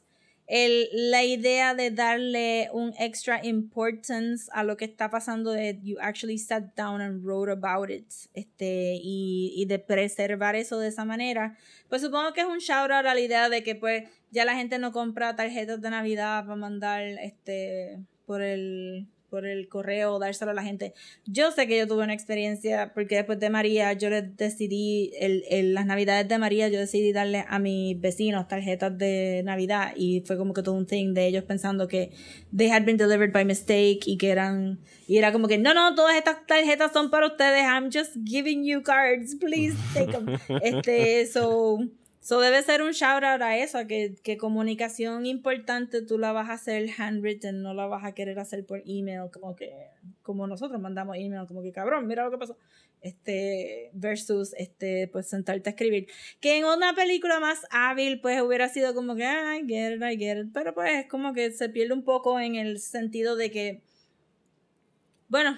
B: el, la idea de darle un extra importance a lo que está pasando de you actually sat down and wrote about it este y, y de preservar eso de esa manera. Pues supongo que es un shout out a la idea de que pues ya la gente no compra tarjetas de navidad para mandar este por el, por el correo, dárselo a la gente. Yo sé que yo tuve una experiencia, porque después de María, yo les decidí, el, el- las navidades de María, yo decidí darle a mis vecinos tarjetas de Navidad y fue como que todo un thing de ellos pensando que they had been delivered by mistake y que eran, y era como que, no, no, todas estas tarjetas son para ustedes, I'm just giving you cards, please take them. <laughs> este, so... So debe ser un shout out a eso, que, que comunicación importante tú la vas a hacer handwritten, no la vas a querer hacer por email, como que, como nosotros mandamos email, como que cabrón, mira lo que pasó. Este, versus, este, pues sentarte a escribir. Que en una película más hábil, pues hubiera sido como que, ah, I get it, I get it. Pero pues es como que se pierde un poco en el sentido de que, bueno,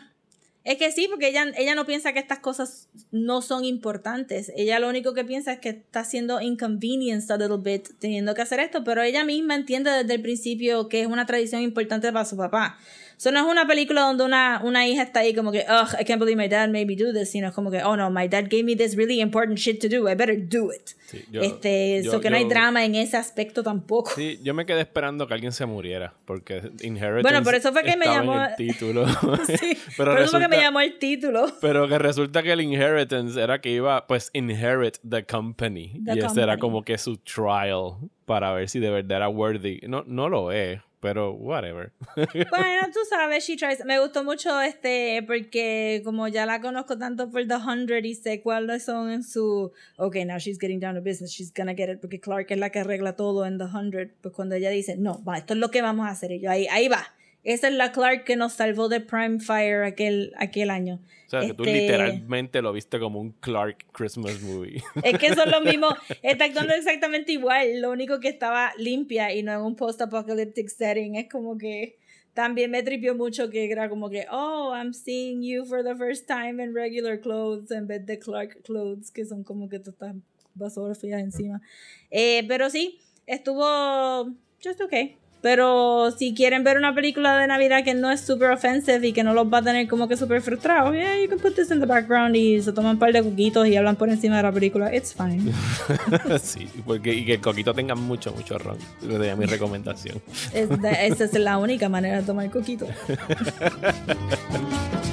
B: es que sí, porque ella, ella no piensa que estas cosas no son importantes. Ella lo único que piensa es que está siendo inconvenienced a little bit teniendo que hacer esto, pero ella misma entiende desde el principio que es una tradición importante para su papá. Eso no es una película donde una, una hija está ahí como que, ugh, I can't believe my dad made me do this, sino es como que, oh no, my dad gave me this really important shit to do, I better do it.
A: Sí, yo-
B: este,
A: yo-
B: so que no hay
A: yo-
B: drama en ese aspecto tampoco.
A: Sí, yo me quedé esperando que alguien se muriera, porque Inheritance
B: Bueno, por eso fue que me llamó-
A: el título. <laughs>
B: Sí, <laughs>
A: pero,
B: por eso fue que me llamó el título.
A: pero que resulta que el Inheritance era que iba, pues, inherit the company.
B: The
A: y ese era
B: company.
A: como que su trial para ver si de verdad era worthy. No, no lo es, pero whatever.
B: Bueno, <laughs> tú sabes, she tries. Me gustó mucho este, porque como ya la conozco tanto por The Hundred y sé cuáles son en su. Ok, now she's getting down to business, she's gonna get it, porque Clark es la que arregla todo en The Hundred. Pues cuando ella dice, no, va, esto es lo que vamos a hacer, y yo, ahí, ahí va. Esa es la Clark que nos salvó de Prime Fire aquel, aquel año.
A: O sea, que tú
B: Este-
A: literalmente lo viste como un Clark Christmas movie. <laughs>
B: Es que son lo mismo, <laughs> está actuando exactamente igual, lo único que estaba limpia y no en un post-apocalyptic setting. Es como que también me tripió mucho que era como que, oh, I'm seeing you for the first time in regular clothes en vez de Clark clothes, que son como que todas estas basofías encima. Eh, pero sí, estuvo just okay. Pero si quieren ver una película de Navidad que no es super offensive y que no los va a tener como que super frustrados, yeah, you can put this in the background y se toman un par de coquitos y hablan por encima de la película. It's fine. <laughs>
A: sí, porque, y que el coquito tenga mucho, mucho ron. Sería mi recomendación.
B: Es esa es la única manera de tomar coquito. <laughs>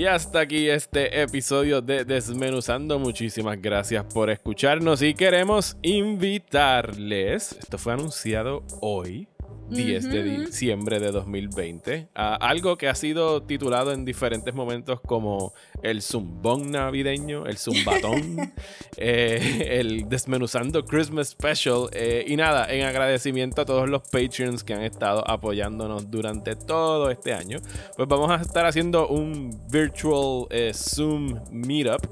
A: Y hasta aquí este episodio de Desmenuzando. Muchísimas gracias por escucharnos y queremos invitarles, esto fue anunciado hoy, 10 de diciembre de 2020, a algo que ha sido titulado en diferentes momentos como el zumbón navideño, el zumbatón, <laughs> eh, el Desmenuzando Christmas Special. eh, y nada, en agradecimiento a todos los Patreons que han estado apoyándonos durante todo este año, pues vamos a estar haciendo un virtual eh, Zoom meetup.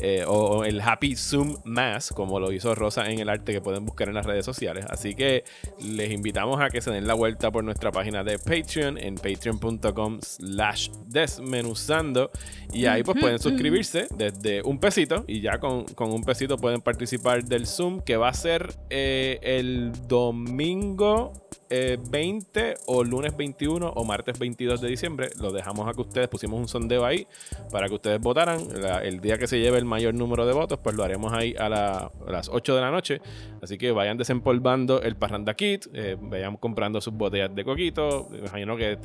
A: Eh, o, o el Happy Zoom Mass, como lo hizo Rosa en el arte que pueden buscar en las redes sociales. Así que les invitamos a que se den la vuelta por nuestra página de Patreon en patreon.com slash desmenuzando y ahí pues pueden suscribirse desde un pesito y ya con, con un pesito pueden participar del Zoom que va a ser eh, el domingo eh, 20 o lunes 21 o martes 22 de diciembre. Lo dejamos a que ustedes pusimos un sondeo ahí para que ustedes votaran. La- el día que se lleve el mayor número de votos, pues lo haremos ahí a, la- a las 8 de la noche. Así que vayan desempolvando el Parranda Kit, eh, vayan comprando sus botellas de coquito. Imagino que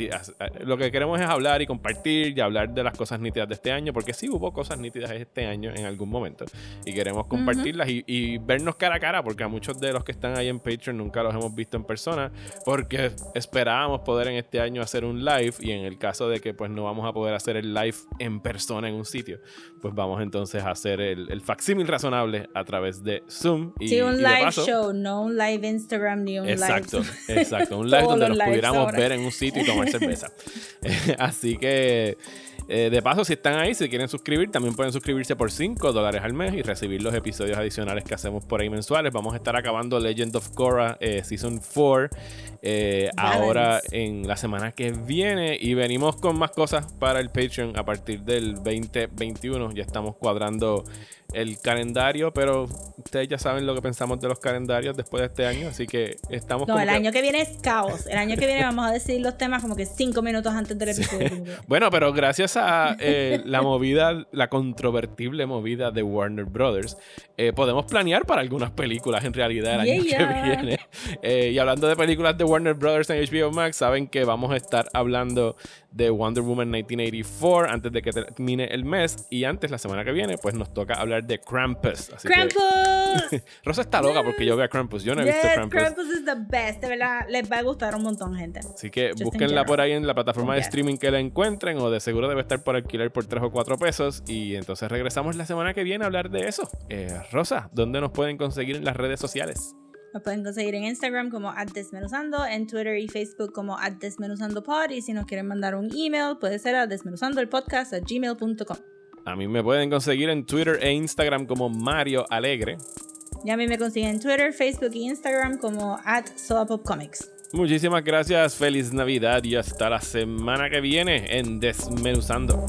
A: lo que queremos es hablar y compartir y hablar de las cosas nítidas de este año, porque sí hubo cosas nítidas este año en algún momento y queremos compartirlas y, y vernos cara a cara, porque a muchos de los que están ahí en Patreon nunca los hemos visto en persona, porque esperábamos poder en este año hacer un live y en el caso de que pues no vamos a poder hacer el live en persona en un sitio, pues vamos entonces a hacer el, el facsímil razonable a través de Zoom. Y,
B: sí, un
A: y
B: live
A: paso-
B: show, no un live Instagram ni un
A: Exacto,
B: live. <laughs>
A: exacto. Un live donde nos pudiéramos
B: ahora.
A: ver en un sitio y tomar cerveza. <laughs> <laughs> Así que Eh, de paso, si están ahí, si quieren suscribir, también pueden suscribirse por 5 dólares al mes y recibir los episodios adicionales que hacemos por ahí mensuales. Vamos a estar acabando Legend of Korra eh, Season 4 eh, ahora en la semana que viene y venimos con más cosas para el Patreon a partir del 2021. Ya estamos cuadrando el calendario, pero ustedes ya saben lo que pensamos de los calendarios después de este año, así que estamos...
B: No, el
A: que-
B: año que viene es caos. El año que viene vamos a decir los temas como que cinco minutos antes del episodio. <laughs>
A: Bueno, pero gracias eh, la movida, la controvertible movida de Warner Brothers, eh, podemos planear para algunas películas en realidad el año
B: Yeah,
A: que viene. Eh, y hablando de películas de Warner Brothers en HBO Max, saben que vamos a estar hablando de Wonder Woman 1984 antes de que termine el mes. Y antes, la semana que viene, pues nos toca hablar de Krampus. Así que-
B: ¡Krampus! <laughs>
A: Rosa está loca porque yo veo a Krampus. Yo no he visto Krampus.
B: Krampus is the best. De verdad, les va a gustar un montón, gente.
A: Así que
B: Just
A: búsquenla por ahí en la plataforma de
B: Yes.
A: streaming que la encuentren o de seguro debe estar por alquiler por 3 o 4 pesos. Y entonces regresamos la semana que viene a hablar de eso. Eh, Rosa, ¿dónde nos pueden conseguir en las redes sociales?
B: Nos pueden conseguir en Instagram como @desmenuzando, en Twitter y Facebook como @desmenuzandopod y si nos quieren mandar un email puede ser a desmenuzandoelpodcast@gmail.com.
A: A mí me pueden conseguir en Twitter e Instagram como Mario Alegre.
B: Y a mí me consiguen en Twitter, Facebook y Instagram como @soapopcomics.
A: Muchísimas gracias, feliz Navidad y hasta la semana que viene en Desmenuzando.